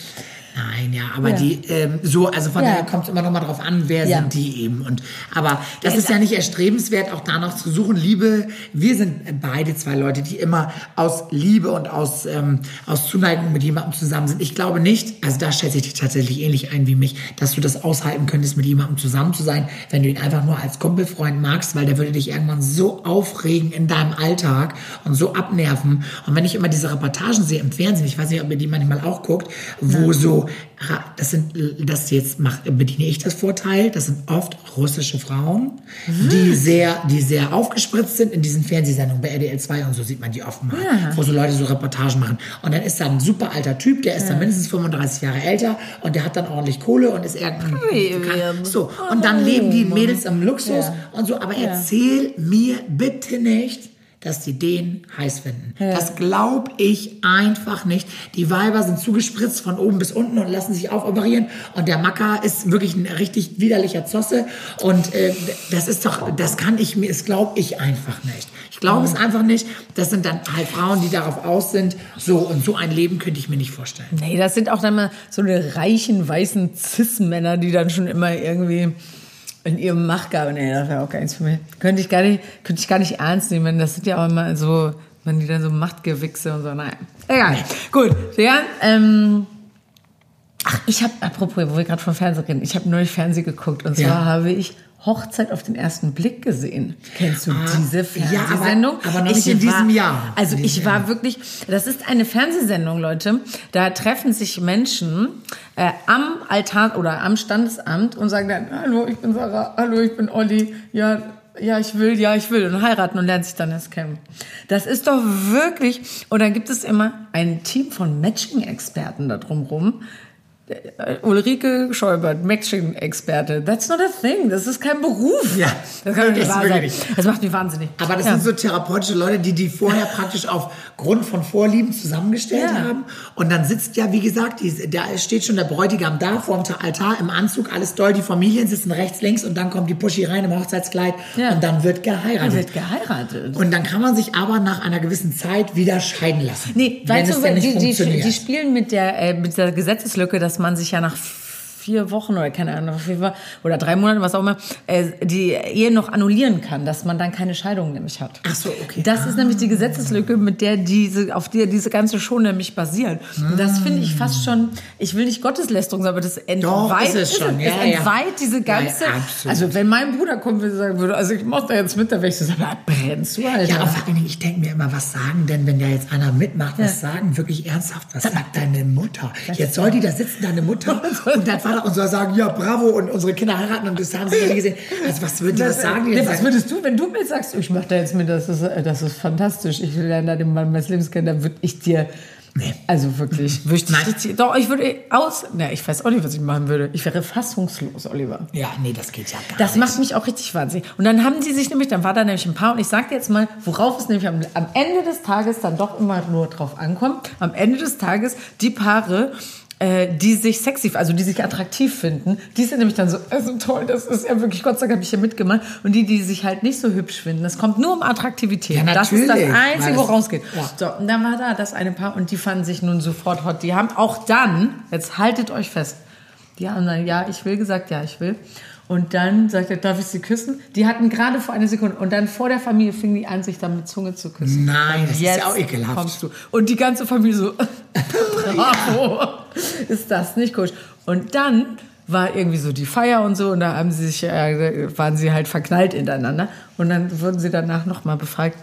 Nein, ja, aber Ja. die, ähm, so, also von Ja. daher kommt es immer noch mal drauf an, wer Ja. sind die eben. Und, aber das ist ja nicht erstrebenswert, auch danach zu suchen. Liebe, wir sind beide zwei Leute, die immer aus Liebe und aus, ähm, aus Zuneigung mit jemandem zusammen sind. Ich glaube nicht, also da schätze ich dich tatsächlich ähnlich ein wie mich, dass du das aushalten könntest, mit jemandem zusammen zu sein, wenn du ihn einfach nur als Kumpelfreund magst, weil der würde dich irgendwann so aufregen in deinem Alltag und so abnerven. Und wenn ich immer diese Reportagen sehe im Fernsehen, ich weiß nicht, ob ihr die manchmal auch guckt, wo so, das sind, das jetzt mach, bediene ich das Vorteil, das sind oft russische Frauen, die sehr, die sehr aufgespritzt sind in diesen Fernsehsendungen bei RDL 2 und so sieht man die oft mal, wo so Leute so Reportagen machen. Und dann ist da ein super alter Typ, der ist dann mindestens 35 Jahre älter und der hat dann ordentlich Kohle und ist irgendein, Premium. so. Und dann leben die Mädels im Luxus Ja. und so, aber erzähl mir bitte nicht, dass die den heiß finden. Das glaube ich einfach nicht. Die Weiber sind zugespritzt von oben bis unten und lassen sich aufoperieren. Und der Macker ist wirklich ein richtig widerlicher Zosse. Und äh, das ist doch, das kann ich mir, das glaube ich einfach nicht. Ich glaube es einfach nicht. Das sind dann halt Frauen, die darauf aus sind. So und so ein Leben könnte ich mir nicht vorstellen. Nee, das sind auch dann mal so eine reichen, weißen Cis-Männer, die dann schon immer irgendwie in ihrem Machtgabe, nee, das wäre auch gar nichts für mich. Könnte ich gar nicht, könnte ich gar nicht ernst nehmen. Das sind ja auch immer so, wenn die dann so Machtgewichse und so, naja. Egal. Gut, ja, ähm, Ach, ich habe, apropos, wo wir gerade vom Fernsehen reden, ich habe neulich Fernsehen geguckt und zwar Ja. habe ich Hochzeit auf den ersten Blick gesehen. Kennst du Ah, diese ja, Fernsehsendung? aber- aber noch nicht Ich in diesem war, Jahr. Also ich diesem war wirklich, das ist eine Fernsehsendung, Leute. Da treffen sich Menschen äh, am Altar oder am Standesamt und sagen dann, hallo, ich bin Sarah, hallo, ich bin Olli, ja, ja, ich will, ja, ich will und heiraten und lernen sich dann erst kennen. Das ist doch wirklich, und dann gibt es immer ein Team von Matching-Experten da drumrum. Äh, Ulrike Scheubert, Matching-Experte. That's not a thing. Das ist kein Beruf. Ja, das kann doch nicht wahr sein. nicht. Das macht mich wahnsinnig. Aber das Ja. sind so therapeutische Leute, die die vorher praktisch aufgrund von Vorlieben zusammengestellt Ja. haben. Und dann sitzt ja, wie gesagt, die, da steht schon der Bräutigam da vor dem Altar im Anzug, alles toll. Die Familien sitzen rechts, links und dann kommt die Puschi rein im Hochzeitskleid Ja. und dann wird geheiratet. wird geheiratet. Und dann kann man sich aber nach einer gewissen Zeit wieder scheiden lassen. Nee, wenn weißt es du, denn nicht die, die, funktioniert. die spielen mit der, äh, mit der Gesetzeslücke, dass man sich ja nach vier Wochen oder keine Ahnung, oder drei Monate, was auch immer, äh, die Ehe noch annullieren kann, dass man dann keine Scheidung nämlich hat. Ach so, okay. Das ist nämlich die Gesetzeslücke, mit der diese, auf der diese ganze Show nämlich basiert. Und das finde ich fast schon, ich will nicht Gotteslästerung sagen, aber das entweiht, ist es schon, ja, es ja. entweiht diese ganze, Ja, also wenn mein Bruder würde und sagen würde, also ich mach da jetzt mit, dann wäre ich so ah, brennst du, Alter. Ja, aber vor allen Dingen, ich denke mir immer, was sagen denn, wenn da jetzt einer mitmacht, was sagen wirklich ernsthaft, was sagt deine Mutter? Jetzt soll die da sitzen, deine Mutter, und dein Vater und soll sagen, ja, bravo, und unsere Kinder heiraten und das haben sie ja nie gesehen. Also was würden die, was sagen nee, denn? was würdest du, wenn du mir sagst, ich mache da jetzt mit, das ist, das ist fantastisch, ich lerne da den Mann meines Lebens kennen, dann würde ich dir, Nee. also wirklich, würde ich doch, ich würde aus, na, ich weiß auch nicht, was ich machen würde. Ich wäre fassungslos, Oliver. ja, nee, das geht ja gar Das nicht. macht mich auch richtig wahnsinnig. Und dann haben die sich nämlich, dann war da nämlich ein Paar und ich sag dir jetzt mal, worauf es nämlich am, am Ende des Tages dann doch immer nur drauf ankommt. Am Ende des Tages die Paare, die sich sexy, also die sich attraktiv finden, die sind nämlich dann so, also toll, das ist ja wirklich, Gott sei Dank habe ich hier mitgemacht. Und die, die sich halt nicht so hübsch finden, das kommt nur um Attraktivität. Ja, das ist das Einzige, das- woraus geht. Ja. So, und dann war da das eine Paar und die fanden sich nun sofort hot. Die haben auch dann, jetzt haltet euch fest, die haben dann, ja, ich will gesagt, ja, ich will. Und dann sagt er, darf ich sie küssen? Die hatten gerade vor einer Sekunde und dann vor der Familie fingen die an, sich dann mit Zunge zu küssen. Nein, das ist Jetzt ja auch ekelhaft. kommst du. Und die ganze Familie so, bravo, ist das nicht komisch. Und dann war irgendwie so die Feier und so und da haben sie sich, äh, waren sie halt verknallt ineinander und dann wurden sie danach nochmal befragt,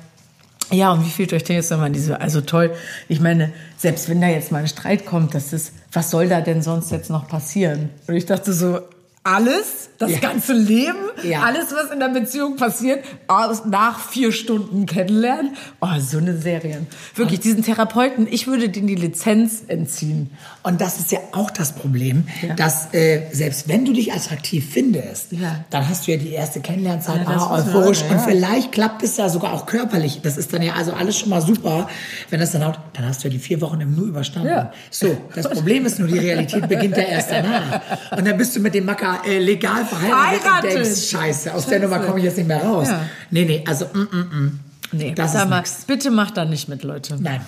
ja, und wie fühlt euch denn jetzt nochmal diese, also toll, ich meine, selbst wenn da jetzt mal ein Streit kommt, das ist, was soll da denn sonst jetzt noch passieren? Und ich dachte so, alles, das Ja. ganze Leben, Ja. alles, was in der Beziehung passiert, aus, nach vier Stunden kennenlernen. Oh, so eine Serie. Wirklich, diesen Therapeuten, ich würde denen die Lizenz entziehen. Und das ist ja auch das Problem, Ja. dass äh, selbst wenn du dich attraktiv findest, dann hast du ja die erste Kennenlernzeit, ah, euphorisch und vielleicht klappt es ja sogar auch körperlich. Das ist dann ja also alles schon mal super. Wenn das dann haut, dann hast du ja die vier Wochen im Nu überstanden. So, das Problem ist nur, die Realität beginnt ja erst danach. Und dann bist du mit dem Macker äh, legal verheiratet und Verheiratet. denkst, scheiße, aus der Nummer komme ich jetzt nicht mehr raus. Ja. Nee, nee, also mm, mm, mm. Nee, das ist mal, nix. bitte macht da nicht mit, Leute. Nein.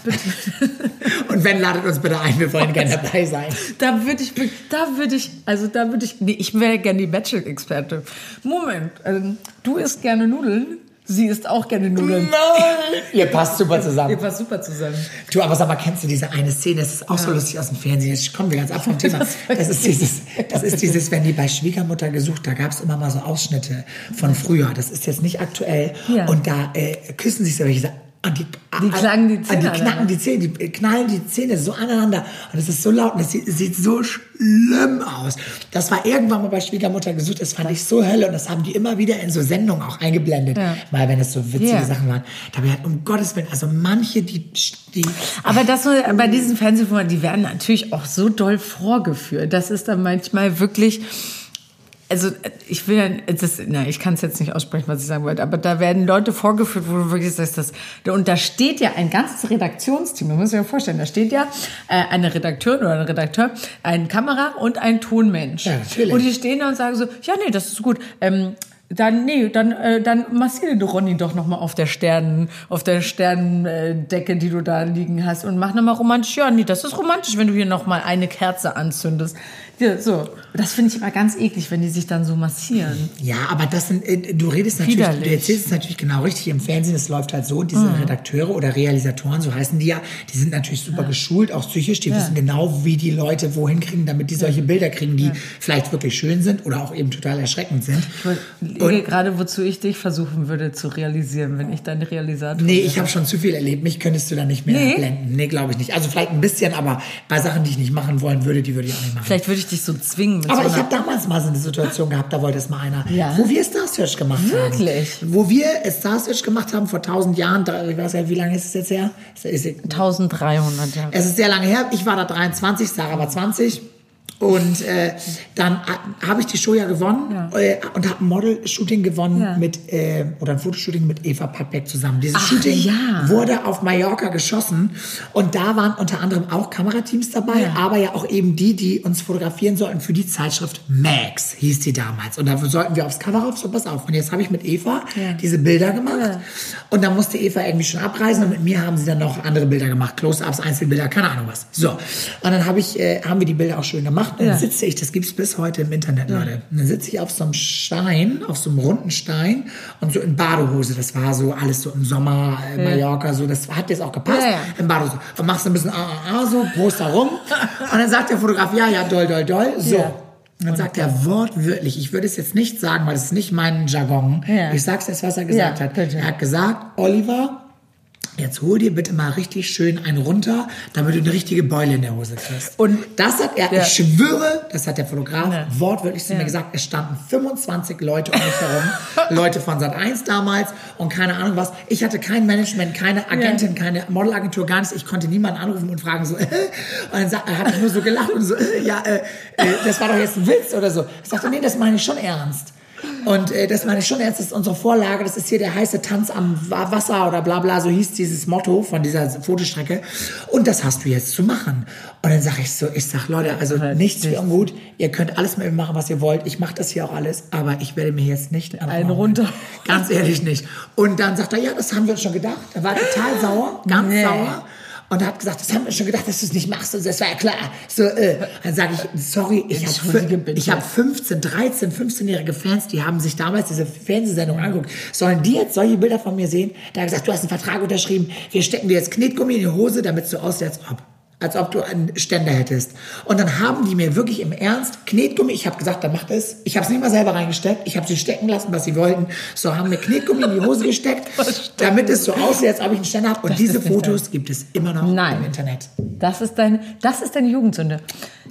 und wenn, ladet uns bitte ein, wir wollen gerne dabei sein. Da würde ich, da würde ich, also da würde ich, nee, ich wäre gerne die Magic-Experte. Moment, ähm, du isst gerne Nudeln, sie isst auch gerne Nudeln. Nein! Ihr passt super zusammen. Ihr passt super zusammen. Du, aber sag mal, kennst du diese eine Szene? Das ist auch so lustig aus dem Fernsehen. Jetzt kommen wir ganz ab vom Thema. Das ist dieses, das ist dieses, wenn die bei Schwiegermutter gesucht, da gab es immer mal so Ausschnitte von früher. Das ist jetzt nicht aktuell. Ja. Und da äh, küssen sich so welche. Und die, Die klacken die Zähne Die knacken die Zähne, die knallen die Zähne so aneinander. Und es ist so laut und es sieht, sieht so schlimm aus. Das war irgendwann mal bei Schwiegermutter gesucht. Das fand ich so Hölle. Und das haben die immer wieder in so Sendungen auch eingeblendet. Ja. Mal, wenn es so witzige Ja. Sachen waren. Dabei hat, um Gottes Willen, also manche, die, die Aber das so, bei diesen Fernsehformaten, die werden natürlich auch so doll vorgeführt. Das ist dann manchmal wirklich, also ich will ja, das, na, ich kann es jetzt nicht aussprechen, was ich sagen wollte, aber da werden Leute vorgeführt, wo du wirklich sagst, das, und da steht ja ein ganzes Redaktionsteam, du musst dir ja vorstellen, da steht ja äh, eine Redakteurin oder ein Redakteur, ein Kamera und ein Tonmensch. Ja, natürlich. Und die stehen da und sagen so, ja, nee, das ist gut. Ähm, dann, nee, dann, äh, dann massiere den Ronny doch noch mal auf der Sternen, auf der Sternendecke, die du da liegen hast und mach noch mal romantisch. Ja, nee, das ist romantisch, wenn du hier noch mal eine Kerze anzündest. Ja, so. Das finde ich immer ganz eklig, wenn die sich dann so massieren. Ja, aber das sind, äh, du redest natürlich, Widerlich. du erzählst es natürlich genau richtig im Fernsehen, es läuft halt so, diese Redakteure oder Realisatoren, so heißen die ja, die sind natürlich super geschult, auch psychisch, die wissen genau, wie die Leute wohin kriegen, damit die solche Bilder kriegen, die vielleicht wirklich schön sind oder auch eben total erschreckend sind. Ich gerade, wozu ich dich versuchen würde zu realisieren, wenn ich dein Realisator Nee, ich habe schon zu viel erlebt. Mich könntest du da nicht mehr Nee? blenden. Nee, glaube ich nicht. Also vielleicht ein bisschen, aber bei Sachen, die ich nicht machen wollen würde, die würde ich auch nicht machen. Vielleicht würde ich dich so zwingen Aber so ich habe damals mal so eine Situation gehabt, da wollte es mal einer, Ja? wo wir Star Search gemacht haben. Wirklich? Wo wir Star Search gemacht haben vor tausend Jahren, da, ich weiß ja, wie lange ist es jetzt her? Es ist, 1300 Jahre. es ist sehr lange her. Ich war da 23, Sarah war 20. Und äh, dann äh, habe ich die Show ja gewonnen äh, und habe ein Model-Shooting gewonnen Ja. mit, äh, oder ein Fotoshooting mit Eva Pattbeck zusammen. Dieses Ach, Shooting ja. wurde auf Mallorca geschossen und da waren unter anderem auch Kamerateams dabei, aber ja auch eben die, die uns fotografieren sollten für die Zeitschrift Max, hieß die damals. Und dafür sollten wir aufs Cover rauf, so pass auf. Und jetzt habe ich mit Eva diese Bilder gemacht und dann musste Eva irgendwie schon abreisen und mit mir haben sie dann noch andere Bilder gemacht, Close-Ups, Einzelbilder, keine Ahnung was. So, und dann habe ich, äh, haben wir die Bilder auch schön gemacht Ja. dann sitze ich, das gibt's bis heute im Internet, Leute. Und dann sitze ich auf so einem Stein, auf so einem runden Stein und so in Badehose. Das war so alles so im Sommer, äh, Mallorca, so. Das hat jetzt auch gepasst. Ja, ja. In Badehose. Und machst ein bisschen ah, ah, so, Brust da rum. Und dann sagt der Fotograf, ja, ja, doll, doll, doll. So. Ja. Und dann sagt er wortwörtlich, ich würde es jetzt nicht sagen, weil das ist nicht mein Jargon. Ja. Ich sag's jetzt, was er gesagt Ja, hat. Er hat gesagt, Oliver, Jetzt hol dir bitte mal richtig schön einen runter, damit du eine richtige Beule in der Hose kriegst. Und- das hat er, Ja. ich schwöre, das hat der Fotograf Ja. wortwörtlich zu Ja. mir gesagt, es standen 25 Leute um mich herum, Leute von Sat 1 damals und keine Ahnung was. Ich hatte kein Management, keine Agentin, keine Modelagentur, gar nichts. Ich konnte niemanden anrufen und fragen so, äh, und dann habe ich nur so gelacht und so, äh, ja, äh, äh, das war doch jetzt ein Witz oder so. Ich sagte, nee, das meine ich schon ernst. Und äh, das meine ich schon ernst, das ist unsere Vorlage, das ist hier der heiße Tanz am Wa- Wasser oder bla bla, so hieß dieses Motto von dieser Fotostrecke. Und das hast du jetzt zu machen. Und dann sage ich so, ich sag Leute, also Ja, nichts richtig. für ungut, ihr könnt alles mit mir machen, was ihr wollt. Ich mache das hier auch alles, aber ich werde mir jetzt nicht Einen runter. Ganz ehrlich nicht. Und dann sagt er, ja, das haben wir uns schon gedacht. Er war total sauer, ganz Nee. sauer. Und hat gesagt, das haben wir schon gedacht, dass du es nicht machst. Und das war ja klar. So, äh, dann sage ich, sorry, ich habe hab 15, 13, 15-jährige Fans, die haben sich damals diese Fernsehsendung angeguckt. Sollen die jetzt solche Bilder von mir sehen? Da hat gesagt, du hast einen Vertrag unterschrieben, wir stecken dir jetzt Knetgummi in die Hose, damit aussieht, als ob. Als ob du einen Ständer hättest. Und dann haben die mir wirklich im Ernst Knetgummi, ich habe gesagt, dann macht es. Ich habe es nicht mal selber reingesteckt, ich habe sie stecken lassen, was sie wollten. So haben mir Knetgummi in die Hose gesteckt, damit es so aussieht, als ob ich einen Ständer habe. Und Das diese Fotos gibt es immer noch Nein. im Internet. Das ist deine, das ist deine Jugendsünde.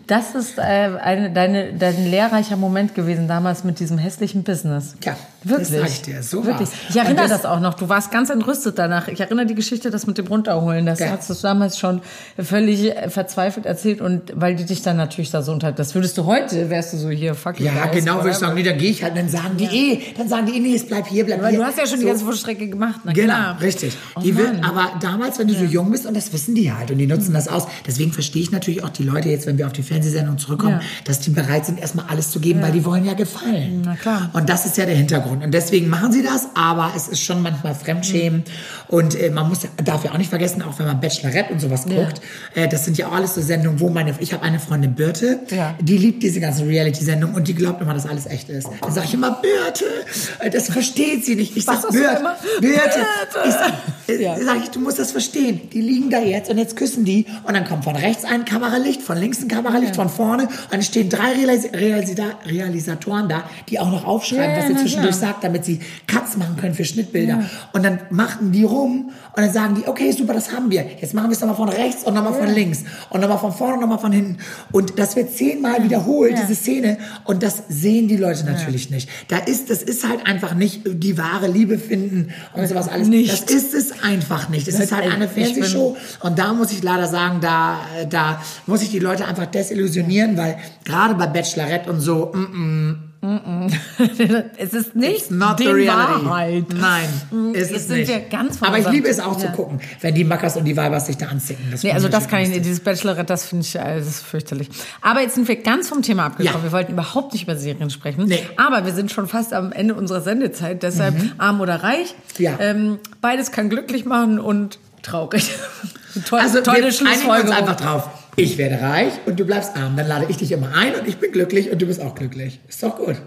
Das ist äh, eine, deine, dein lehrreicher Moment gewesen damals mit diesem hässlichen Business. Ja, Wirklich. das ich dir, so Wirklich. Ich erinnere das, das- auch noch. Du warst ganz entrüstet danach. Ich erinnere die Geschichte, das mit dem Runterholen. Das Ja. hast du damals schon völlig äh, verzweifelt erzählt und weil die dich dann natürlich da so unter. Das würdest du heute, wärst du so hier, fuck Ja, guys, genau, würde ich sagen, nee, dann gehe ich halt, dann sagen die eh, dann sagen die eh, nee, es bleib hier, bleib Weil hier. du hast ja schon so. die ganze Fotostrecke gemacht. Na Genau, klar. richtig. Oh die will, aber damals, wenn du so jung bist, und das wissen die halt, und die nutzen das aus. Deswegen verstehe ich natürlich auch die Leute jetzt, wenn wir auf die Fernsehsendung zurückkommen, Ja. dass die bereit sind, erstmal alles zu geben, weil die wollen ja gefallen. Na klar. Und das ist ja der Hintergrund. Und deswegen machen sie das, aber es ist schon manchmal Fremdschämen. Und äh, man muss, darf ja auch nicht vergessen, auch wenn man Bachelorette und sowas guckt, äh, das sind ja auch alles so Sendungen, wo meine, ich habe eine Freundin Birte, Ja. die liebt diese ganzen Reality-Sendungen und die glaubt immer, dass alles echt ist. Dann sage ich immer, Birte, äh, das versteht sie nicht. Ich Was sag, sagst du Birte? Birte, Birte. ich sag, äh, Ja. sag ich, du musst das verstehen. Die liegen da jetzt und jetzt küssen die und dann kommt von rechts ein Kameralicht, von links ein Kameralicht, von vorne und dann stehen drei Realis Realisa Realisatoren da, die auch noch aufschreiben, Ja, was sie zwischendurch sagt, damit sie Cuts machen können für Schnittbilder. Und dann machten die rum und dann sagen die, okay, super, das haben wir. Jetzt machen wir es nochmal von rechts und nochmal von links und nochmal von vorne und nochmal von hinten. Und das wird zehnmal wiederholt, Ja. diese Szene. Und das sehen die Leute natürlich nicht. Da ist, das ist halt einfach nicht die wahre Liebe finden und sowas alles. Nicht. Das ist es einfach nicht. Es ist halt eine Fernsehshow. Und da muss ich leider sagen, da, da muss ich die Leute einfach desillusionieren, weil gerade bei Bachelorette und so, mm, es ist nicht not die. Wahrheit. Nein, ist Jetzt es sind nicht. wir ganz von Aber ich liebe es auch Ja. zu gucken, wenn die Mackers und die Weibers sich da anzicken. Das Nee, also das kann ich nicht. Dieses Bachelorette, das finde ich, äh, das ist fürchterlich. Aber jetzt sind wir ganz vom Thema abgekommen. Ja. Wir wollten überhaupt nicht über Serien sprechen. Nee. Aber wir sind schon fast am Ende unserer Sendezeit. Deshalb arm oder reich. Mhm. Ja. Ähm, beides kann glücklich machen und traurig. Toll, Also tolle wir Schlussfolgerung. einfach drauf. Ich werde reich und du bleibst arm. Dann lade ich dich immer ein und ich bin glücklich und du bist auch glücklich. Ist doch gut.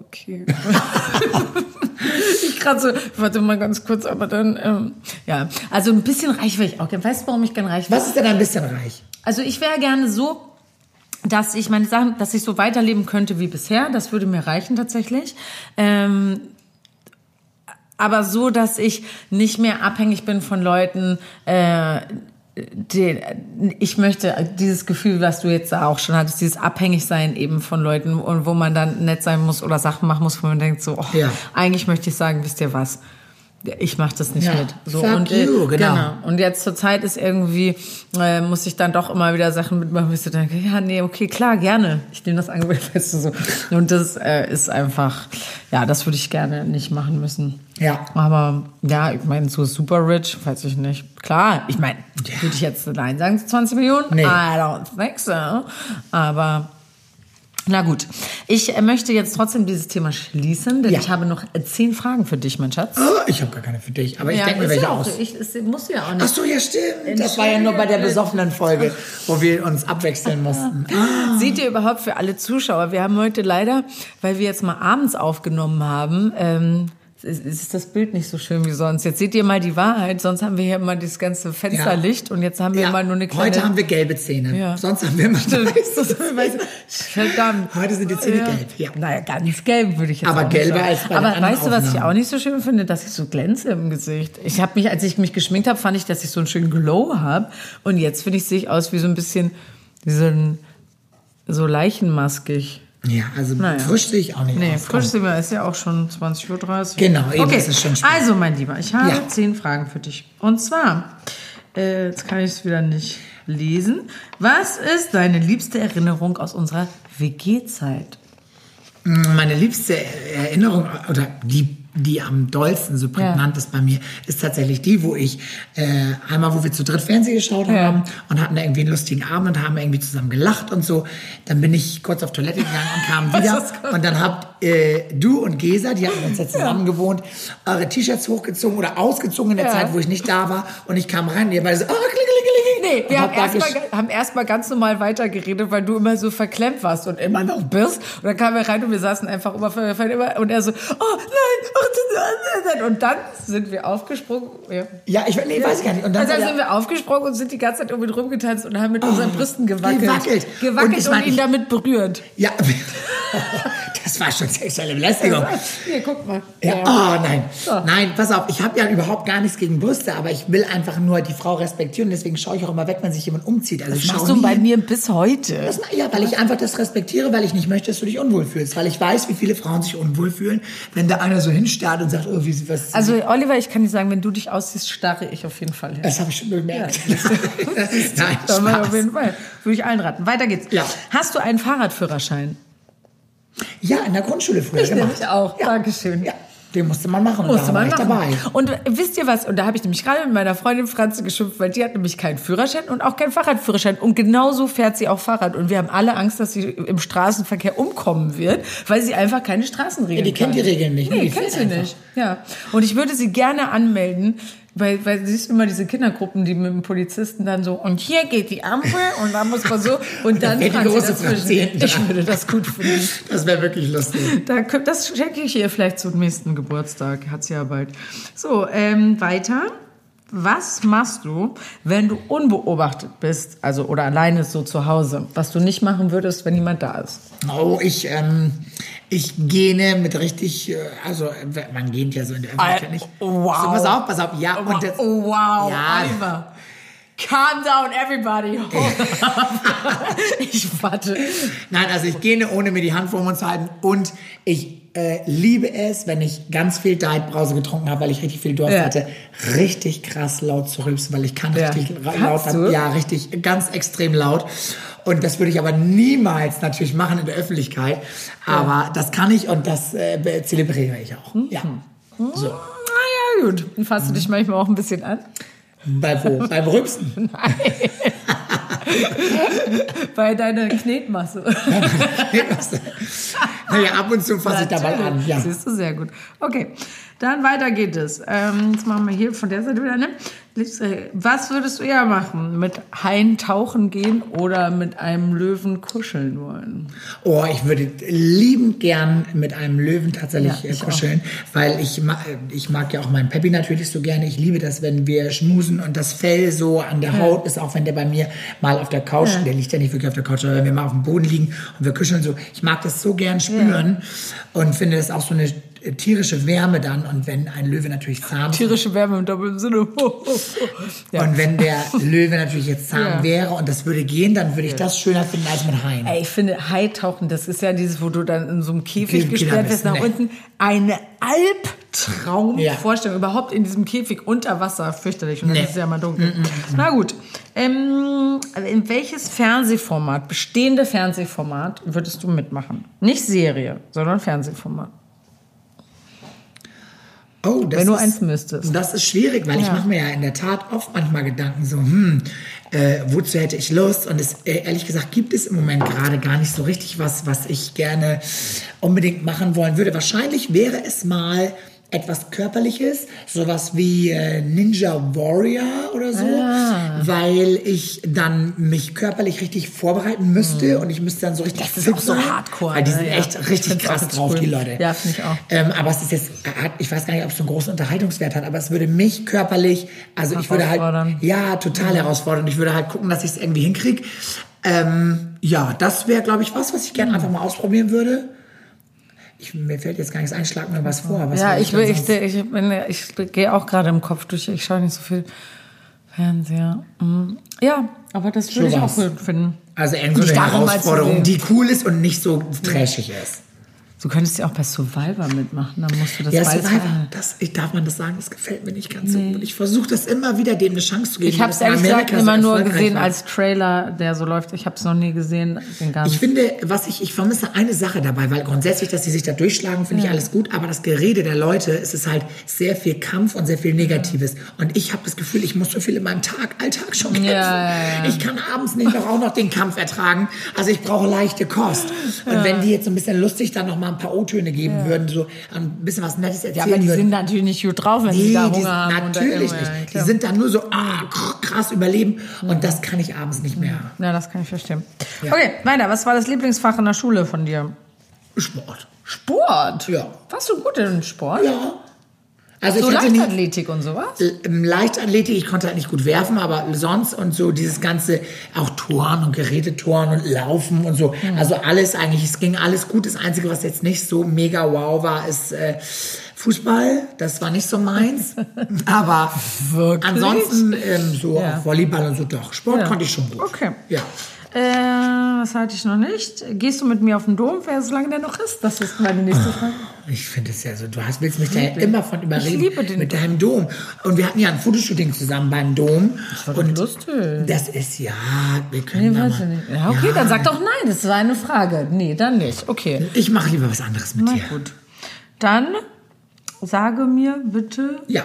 Okay. ich gerade so, warte mal ganz kurz, aber dann, ähm, ja. Also ein bisschen reich wäre ich auch gerne. Weißt du, warum ich gerne reich wäre? Was ist denn ein bisschen reich? Also ich wäre gerne so, dass ich meine Sachen, dass ich so weiterleben könnte wie bisher. Das würde mir reichen tatsächlich. Ähm, aber so, dass ich nicht mehr abhängig bin von Leuten, äh, den, ich möchte dieses Gefühl, was du jetzt auch schon hattest, dieses Abhängigsein eben von Leuten und wo man dann nett sein muss oder Sachen machen muss, wo man denkt so, oh, Ja. eigentlich möchte ich sagen, wisst ihr was? Ich mache das nicht Ja, mit. So und you, genau. Und jetzt zur Zeit ist irgendwie äh, muss ich dann doch immer wieder Sachen mitmachen, wo ich denke, ja nee, okay, klar, gerne. Ich nehme das Angebot, weißt du so. Und das äh, ist einfach, ja, das würde ich gerne nicht machen müssen. Ja. Aber ja, ich meine, so super rich, weiß ich nicht. Klar, ich meine, würde ich jetzt Nein sagen zu 20 Millionen? Nee. I don't think so. Aber na gut, ich äh, möchte jetzt trotzdem dieses Thema schließen, denn Ja. ich habe noch äh, zehn Fragen für dich, mein Schatz. Oh, ich habe gar keine für dich, aber ich denke mir welche ja auch, aus. Ich, es muss ja auch nicht. Ach so, ja stimmt. Das war ja nur bei der besoffenen Folge, wo wir uns abwechseln mussten. Ah. Seht ihr überhaupt für alle Zuschauer? Wir haben heute leider, weil wir jetzt mal abends aufgenommen haben, ähm, ist, das Bild nicht so schön wie sonst. Jetzt seht ihr mal die Wahrheit. Sonst haben wir hier immer das ganze Fensterlicht und jetzt haben wir Ja, immer nur eine kleine. Heute haben wir gelbe Zähne. Ja. Sonst haben wir immer weiße. Verdammt. Heute sind die Zähne gelb, ja. Naja, ganz gelb würde ich jetzt Aber nicht gelber sagen. als bei Aber weißt du, was ich auch nicht so schön finde? Dass ich so glänze im Gesicht. Ich habe mich, als ich mich geschminkt habe, fand ich, dass ich so einen schönen Glow habe. Und jetzt finde ich, sehe ich aus wie so ein bisschen, wie so ein, so leichenmaskig. Ja, also Naja. frisch sehe ich auch nicht Nee, frisch wir, ist ja auch schon 20.30 Uhr. Genau, eben, okay. es ist schon spät. Also, mein Lieber, ich habe Ja. zehn Fragen für dich. Und zwar, äh, jetzt kann ich es wieder nicht lesen. Was ist deine liebste Erinnerung aus unserer WG-Zeit? Meine liebste Erinnerung oder die, die am dollsten so prägnant ist bei mir, ist tatsächlich die, wo ich äh, einmal, wo wir zu dritt Fernsehen geschaut Ja. haben und hatten da irgendwie einen lustigen Abend und haben irgendwie zusammen gelacht und so. Dann bin ich kurz auf Toilette gegangen und kam wieder und dann habt äh, du und Gesa, die hatten uns ja zusammen gewohnt, eure T-Shirts hochgezogen oder ausgezogen in der Ja. Zeit, wo ich nicht da war und ich kam rein und ihr beide so, oh. Nee, wir haben erstmal haben erst mal ganz normal weitergeredet, weil du immer so verklemmt warst und immer noch bist. Und dann kamen wir rein und wir saßen einfach immer, immer und er so, oh nein, das- und dann sind wir aufgesprungen. Ja. Ja, ich nee, weiß gar nicht. Und dann Also dann sind wir aufgesprungen und sind die ganze Zeit irgendwie rumgetanzt und haben mit unseren Brüsten gewackelt. gewackelt. Gewackelt Und und, ihn damit berührt. Ja, das war schon sexuelle Belästigung. Hier, guck mal. Ja, oh nein. Nein, pass auf, ich habe ja überhaupt gar nichts gegen Brüste, aber ich will einfach nur die Frau respektieren. Deswegen schaue ich auch immer weg, wenn sich jemand umzieht. Also ich Das schaue machst du bei mir bis heute. Das, ja, weil ich einfach das respektiere, weil ich nicht möchte, dass du dich unwohl fühlst. Weil ich weiß, wie viele Frauen sich unwohl fühlen, wenn da einer so hinstarrt und sagt, oh, wie was. Also Oliver, ich kann dir sagen, wenn du dich aussiehst, starre ich auf jeden Fall hin. das habe ich schon bemerkt. Nein, Da mal Spaß. auf jeden Fall. Würde ich allen raten. Weiter geht's. Ja. Hast du einen Fahrradführerschein? Ja, in der Grundschule früher gemacht. nämlich auch. Ja. Dankeschön. Ja, den musste man machen. und Musste da man ich machen. dabei. Und wisst ihr was? Und da habe ich nämlich gerade mit meiner Freundin Franze geschimpft, weil die hat nämlich keinen Führerschein und auch keinen Fahrradführerschein. Und genauso fährt sie auch Fahrrad. Und wir haben alle Angst, dass sie im Straßenverkehr umkommen wird, weil sie einfach keine Straßenregeln Ja, die kennt die Regeln nicht, ne? Nee, Die kennt sie einfach. nicht. Ja. Und ich würde sie gerne anmelden, weil, weil siehst du immer diese Kindergruppen, die mit dem Polizisten dann so, und hier geht die Ampel und da muss man so, und dann die große dazwischen. Ich würde das gut finden. Das wäre wirklich lustig. Da, das schenke ich ihr vielleicht zum nächsten Geburtstag. Hat sie ja bald. So, ähm, weiter. Was machst du, wenn du unbeobachtet bist, also oder alleine so zu Hause, was du nicht machen würdest, wenn niemand da ist? Oh, ich, ähm, ich gähne mit richtig, äh, also äh, man gähnt ja so in der Öffentlichkeit nicht. wow. So, pass auf, pass auf, ja. Oh, und jetzt, oh wow, Ja. Oliver. Calm down, everybody. Up. ich warte. Nein, also ich gähne, ohne mir die Hand vor den Mund zu halten. Und ich äh, liebe es, wenn ich ganz viel Diet Brause getrunken habe, weil ich richtig viel Durst Ja. hatte, richtig krass laut zu rülpsen, weil ich kann Ja. richtig Kannst laut, du? ja, richtig, ganz extrem laut. Und das würde ich aber niemals natürlich machen in der Öffentlichkeit. Aber das kann ich und das äh, zelebriere ich auch. Mhm. Ja. So. Naja, gut. Und fasst du dich manchmal auch ein bisschen an? Bei wo? Beim Rülpsen. Bei deiner Knetmasse. naja, ab und zu fasse ich da mal an. Ja. Siehst du, sehr gut. Okay, dann weiter geht es. Ähm, jetzt machen wir hier von der Seite wieder, ne? Was würdest du eher machen? Mit Haien tauchen gehen oder mit einem Löwen kuscheln wollen? Oh, ich würde liebend gern mit einem Löwen tatsächlich Ja, äh, kuscheln, weil ich, ma ich mag ja auch meinen Peppi natürlich so gerne. Ich liebe das, wenn wir schmusen und das Fell so an der Haut ist, auch wenn der bei mir mal auf der Couch, der liegt ja nicht wirklich auf der Couch, aber wenn wir mal auf dem Boden liegen und wir kuscheln so. Ich mag das so gern spüren und finde das auch so eine äh, tierische Wärme dann und wenn ein Löwe natürlich zahm Tierische Wärme im doppelten Sinne. ja. und wenn der Löwe natürlich jetzt zahm Ja. wäre und das würde gehen, dann würde ich das schöner finden als mit Haien. Ey, ich finde, Haitauchen, das ist ja dieses, wo du dann in so einem Käfig Käfig gesperrt wirst, nach ne. unten. Eine Albtraumvorstellung. Ja. Überhaupt in diesem Käfig unter Wasser. Fürchterlich. Und dann Nee. ist es ja mal dunkel. Na gut. Ähm, in welches Fernsehformat, bestehende Fernsehformat, würdest du mitmachen? Nicht Serie, sondern Fernsehformat. Oh, das Wenn du ist, eins müsstest. Das ist schwierig, weil ich Ja. mache mir ja in der Tat oft manchmal Gedanken so, hm, äh, wozu hätte ich Lust? Und es, äh, ehrlich gesagt gibt es im Moment gerade gar nicht so richtig was, was ich gerne unbedingt machen wollen würde. Wahrscheinlich wäre es mal etwas Körperliches, sowas wie äh, Ninja Warrior oder so, Ah. weil ich dann mich körperlich richtig vorbereiten müsste und ich müsste dann so richtig. Das ist auch so hardcore, Weil die ne? sind Ja. echt Ich richtig krass drauf, cool. die Leute. Ja, finde ich auch. Ähm, aber es ist jetzt, ich weiß gar nicht, ob es so einen großen Unterhaltungswert hat, aber es würde mich körperlich, also ich würde halt, ja, total herausfordern. Ich würde halt gucken, dass ich es irgendwie hinkriege. Ähm, ja, das wäre, glaube ich, was, was ich Mhm. gerne einfach mal ausprobieren würde. Ich, mir fällt jetzt gar nichts ein, schlag mir was vor. Was ja, ich, will, ich, ich, bin, ich gehe auch gerade im Kopf durch. Ich schaue nicht so viel Fernseher. Mhm. Ja, aber das würde ich auch gut finden. also so eine Herausforderung, die cool ist und nicht so trashig ist. Du könntest ja auch bei Survivor mitmachen, dann musst du das Ja, Survivor, das, ich darf man das sagen, das gefällt mir nicht ganz so gut. Ich versuche das immer wieder, dem eine Chance zu geben. Ich habe es ehrlich gesagt Amerika so immer nur gesehen war. als Trailer, der so läuft. Ich habe es noch nie gesehen. Den ganzen. Ich finde, was ich, ich vermisse eine Sache dabei, weil grundsätzlich, dass sie sich da durchschlagen, finde ich alles gut, aber das Gerede der Leute, es ist halt sehr viel Kampf und sehr viel Negatives. Und ich habe das Gefühl, ich muss so viel in meinem Tag, Alltag schon kämpfen. Ja, ja, ja. Ich kann abends nicht noch auch noch den Kampf ertragen. Also ich brauche leichte Kost. Und wenn die jetzt so ein bisschen lustig dann noch mal ein paar O-Töne geben würden, so ein bisschen was Nettes erzählen ja, aber die würden. sind natürlich nicht gut drauf, wenn sie Nee, da die, Hunger haben. und da natürlich nicht. Ja, Die sind dann nur so ah, krass überleben und das kann ich abends nicht mehr. ja, das kann ich verstehen. Ja. Okay, weiter. Was war das Lieblingsfach in der Schule von dir? Sport. Sport? Ja. Warst du gut in Sport? Ja. Also So ich hatte nie, Leichtathletik und sowas? Ähm, Leichtathletik, ich konnte halt nicht gut werfen, aber sonst und so dieses ganze, auch Toren und Gerätetoren und Laufen und so. Also alles eigentlich, es ging alles gut. Das Einzige, was jetzt nicht so mega wow war, ist äh, Fußball. Das war nicht so meins. aber Wirklich? ansonsten ähm, so Ja. auch Volleyball und so doch. Sport Ja. konnte ich schon gut. Okay. Ja. Äh, das hatte ich noch nicht. Gehst du mit mir auf den Dom, wer solange der noch ist? Das ist meine nächste Frage. Ich finde es ja so, du hast, willst mich da ja immer von überreden. liebe den mit deinem Dom. Und wir hatten ja ein Fotoshooting zusammen beim Dom. war doch und lustig. Das ist ja, wir können Nee, da weiß ich mal, nicht. Ja, okay, dann sag doch nein, das war eine Frage. Nee, dann nicht. Okay. Ich mache lieber was anderes mit Na dir. gut. Dann sage mir bitte Ja.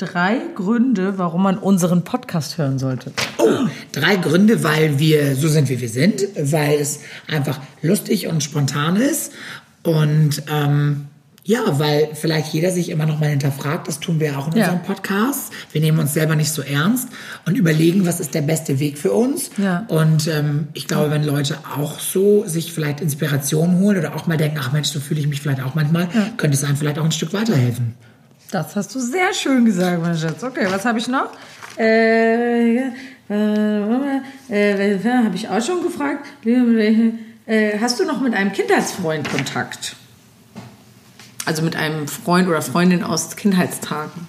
Drei Gründe, warum man unseren Podcast hören sollte. Oh, drei Gründe, weil wir so sind, wie wir sind, weil es einfach lustig und spontan ist und ähm, ja, weil vielleicht jeder sich immer noch mal hinterfragt, das tun wir auch in Ja. unserem Podcast. Wir nehmen uns selber nicht so ernst und überlegen, was ist der beste Weg für uns. Ja. Und ähm, ich glaube, wenn Leute auch so sich vielleicht Inspiration holen oder auch mal denken, ach Mensch, so fühle ich mich vielleicht auch manchmal, könnte es einem vielleicht auch ein Stück weiterhelfen. Das hast du sehr schön gesagt, mein Schatz. Okay, was habe ich noch? Äh, äh, äh, äh, habe ich auch schon gefragt. Äh, hast du noch mit einem Kindheitsfreund Kontakt? Also mit einem Freund oder Freundin aus Kindheitstagen.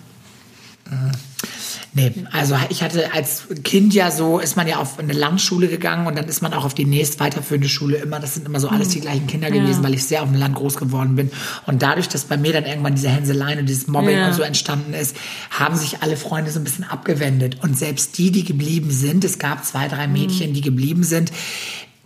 Nee, also ich hatte als Kind ja so, ist man ja auf eine Landschule gegangen und dann ist man auch auf die nächst weiterführende Schule immer. Das sind immer so alles die gleichen Kinder gewesen, weil ich sehr auf dem Land groß geworden bin. Und dadurch, dass bei mir dann irgendwann diese Hänseleien und dieses Mobbing Ja. und so entstanden ist, haben sich alle Freunde so ein bisschen abgewendet. Und selbst die, die geblieben sind, es gab zwei, drei Mädchen, die geblieben sind,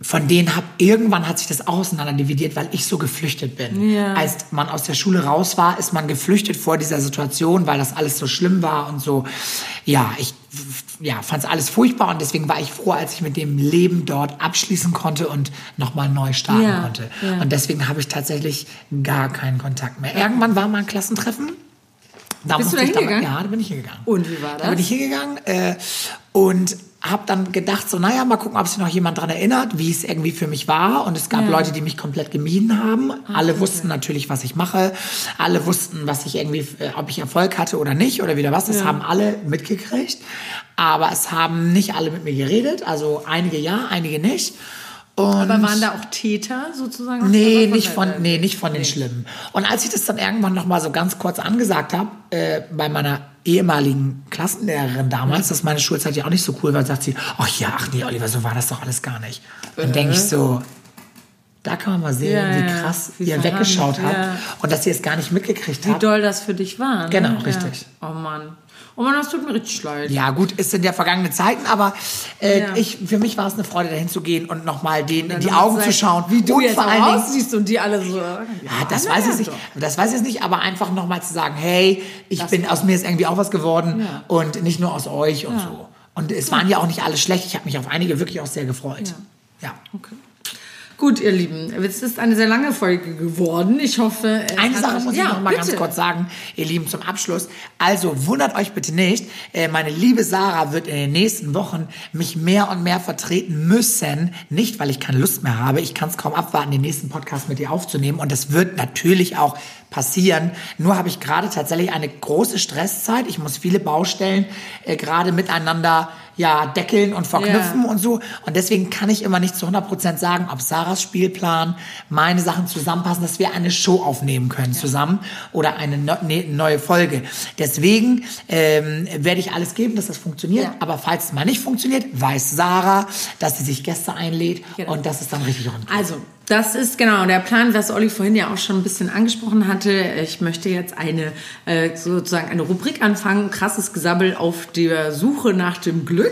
von denen hab irgendwann hat sich das auch auseinander dividiert, weil ich so geflüchtet bin. Ja. Als man aus der Schule raus war, ist man geflüchtet vor dieser Situation, weil das alles so schlimm war und so. Ja, ich ja, fand es alles furchtbar und deswegen war ich froh, als ich mit dem Leben dort abschließen konnte und nochmal neu starten Ja, konnte. ja. Und deswegen habe ich tatsächlich gar keinen Kontakt mehr. Irgendwann war mal ein Klassentreffen Da Bist du musste da hingegangen? Ja, da bin ich hingegangen. Und wie war Da bin das? ich hingegangen äh, und habe dann gedacht, so, naja, mal gucken, ob sich noch jemand dran erinnert, wie es irgendwie für mich war. Und es gab Ja. Ah, Leute, die mich komplett gemieden haben. Alle wussten natürlich, was ich mache. Alle wussten, was ich irgendwie, äh, ob ich Erfolg hatte oder nicht oder wieder was. Das haben alle mitgekriegt. Aber es haben nicht alle mit mir geredet. Also einige ja, einige nicht. Und Aber waren da auch Täter sozusagen? Nee, nicht von, nee, nicht von den Schlimmen. Und als ich das dann irgendwann noch mal so ganz kurz angesagt habe, äh, bei meiner ehemaligen Klassenlehrerin damals, dass meine Schulzeit ja auch nicht so cool war, sagt sie, ach ja, ach nee, Oliver, so war das doch alles gar nicht. Dann denke ich so, da kann man mal sehen, Ja, wie ja, krass wie ihr weggeschaut habt ja. und dass ihr es gar nicht mitgekriegt Wie habt. doll das für dich war. Ne? Genau, Ja. richtig. Oh Mann. Oh Mann, das tut mir richtig leid. Ja, gut, es sind ja vergangene Zeiten, aber äh, Ja. ich, für mich war es eine Freude, dahin zu gehen und nochmal denen in die Augen zu sagen, schauen. Wie du und jetzt vor allen Dingen, aussiehst und die alle so. Ja, Ja, das weiß ich nicht. doch. Das weiß ich nicht, aber einfach nochmal zu sagen, hey, ich bin aus mir ist irgendwie auch was geworden Ja. und nicht nur aus euch und so. Und es waren ja auch nicht alle schlecht. Ich habe mich auf einige wirklich auch sehr gefreut. Ja. Okay. Gut, ihr Lieben, es ist eine sehr lange Folge geworden. Ich hoffe. es Eine Sache muss ich ja, noch mal ganz bitte. kurz sagen, ihr Lieben, zum Abschluss. Also wundert euch bitte nicht, äh, meine liebe Sarah wird in den nächsten Wochen mich mehr und mehr vertreten müssen. Nicht, weil ich keine Lust mehr habe. Ich kann es kaum abwarten, den nächsten Podcast mit ihr aufzunehmen. Und das wird natürlich auch passieren. Nur habe ich gerade tatsächlich eine große Stresszeit. Ich muss viele Baustellen äh, gerade miteinander ja, deckeln und verknüpfen Ja. und so. Und deswegen kann ich immer nicht zu 100% sagen, ob Sarahs Spielplan, meine Sachen zusammenpassen, dass wir eine Show aufnehmen können zusammen oder eine ne, ne, neue Folge. Deswegen ähm, werde ich alles geben, dass das funktioniert. Ja. Aber falls es mal nicht funktioniert, weiß Sarah, dass sie sich Gäste einlädt Genau. und dass es dann richtig rund geht. Also, das ist genau der Plan, was Olli vorhin ja auch schon ein bisschen angesprochen hatte. Ich möchte jetzt eine äh, sozusagen eine Rubrik anfangen, krasses Gesabbel auf der Suche nach dem Glück.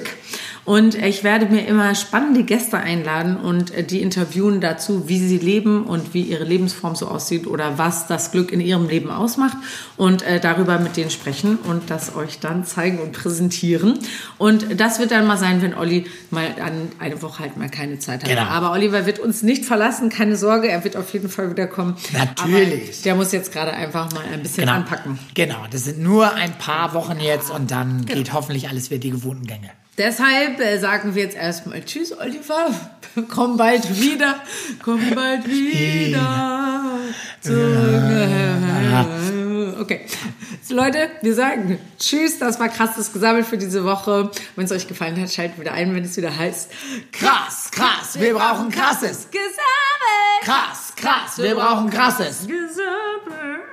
Und ich werde mir immer spannende Gäste einladen und äh, die interviewen dazu, wie sie leben und wie ihre Lebensform so aussieht oder was das Glück in ihrem Leben ausmacht und äh, darüber mit denen sprechen und das euch dann zeigen und präsentieren. Und das wird dann mal sein, wenn Olli mal an eine Woche halt mal keine Zeit hat. Genau. Aber Oliver wird uns nicht verlassen, keine Sorge, er wird auf jeden Fall wiederkommen. Natürlich. Aber der muss jetzt gerade einfach mal ein bisschen Genau. anpacken. Genau, das sind nur ein paar Wochen jetzt und dann geht hoffentlich alles wieder die gewohnten Gänge. Deshalb äh, sagen wir jetzt erstmal Tschüss, Oliver. Komm bald wieder. Komm bald wieder. Zurück. Okay. So, Leute, wir sagen Tschüss. Das war krasses Gesammelt für diese Woche. Wenn es euch gefallen hat, schaltet wieder ein, wenn es wieder heißt Krass, krass, wir brauchen krasses. Gesammelt. Krass, krass, wir brauchen krasses. Gesammelt.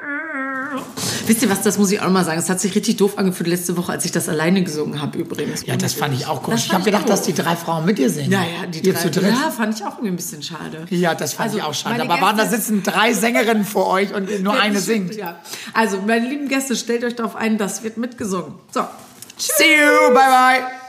Wisst ihr was, das muss ich auch noch mal sagen. Es hat sich richtig doof angefühlt letzte Woche, als ich das alleine gesungen habe übrigens. Ja, das fand ich auch komisch. Ich habe gedacht, dass die drei Frauen mit dir singen. Ja, ja, die drei. zu dritt. Ja, fand ich auch irgendwie ein bisschen schade. Ja, das fand Also, ich auch schade. Aber waren da sitzen drei Sängerinnen vor euch und nur eine singt. Ja. Also, meine lieben Gäste, stellt euch darauf ein, das wird mitgesungen. So. See you, bye bye.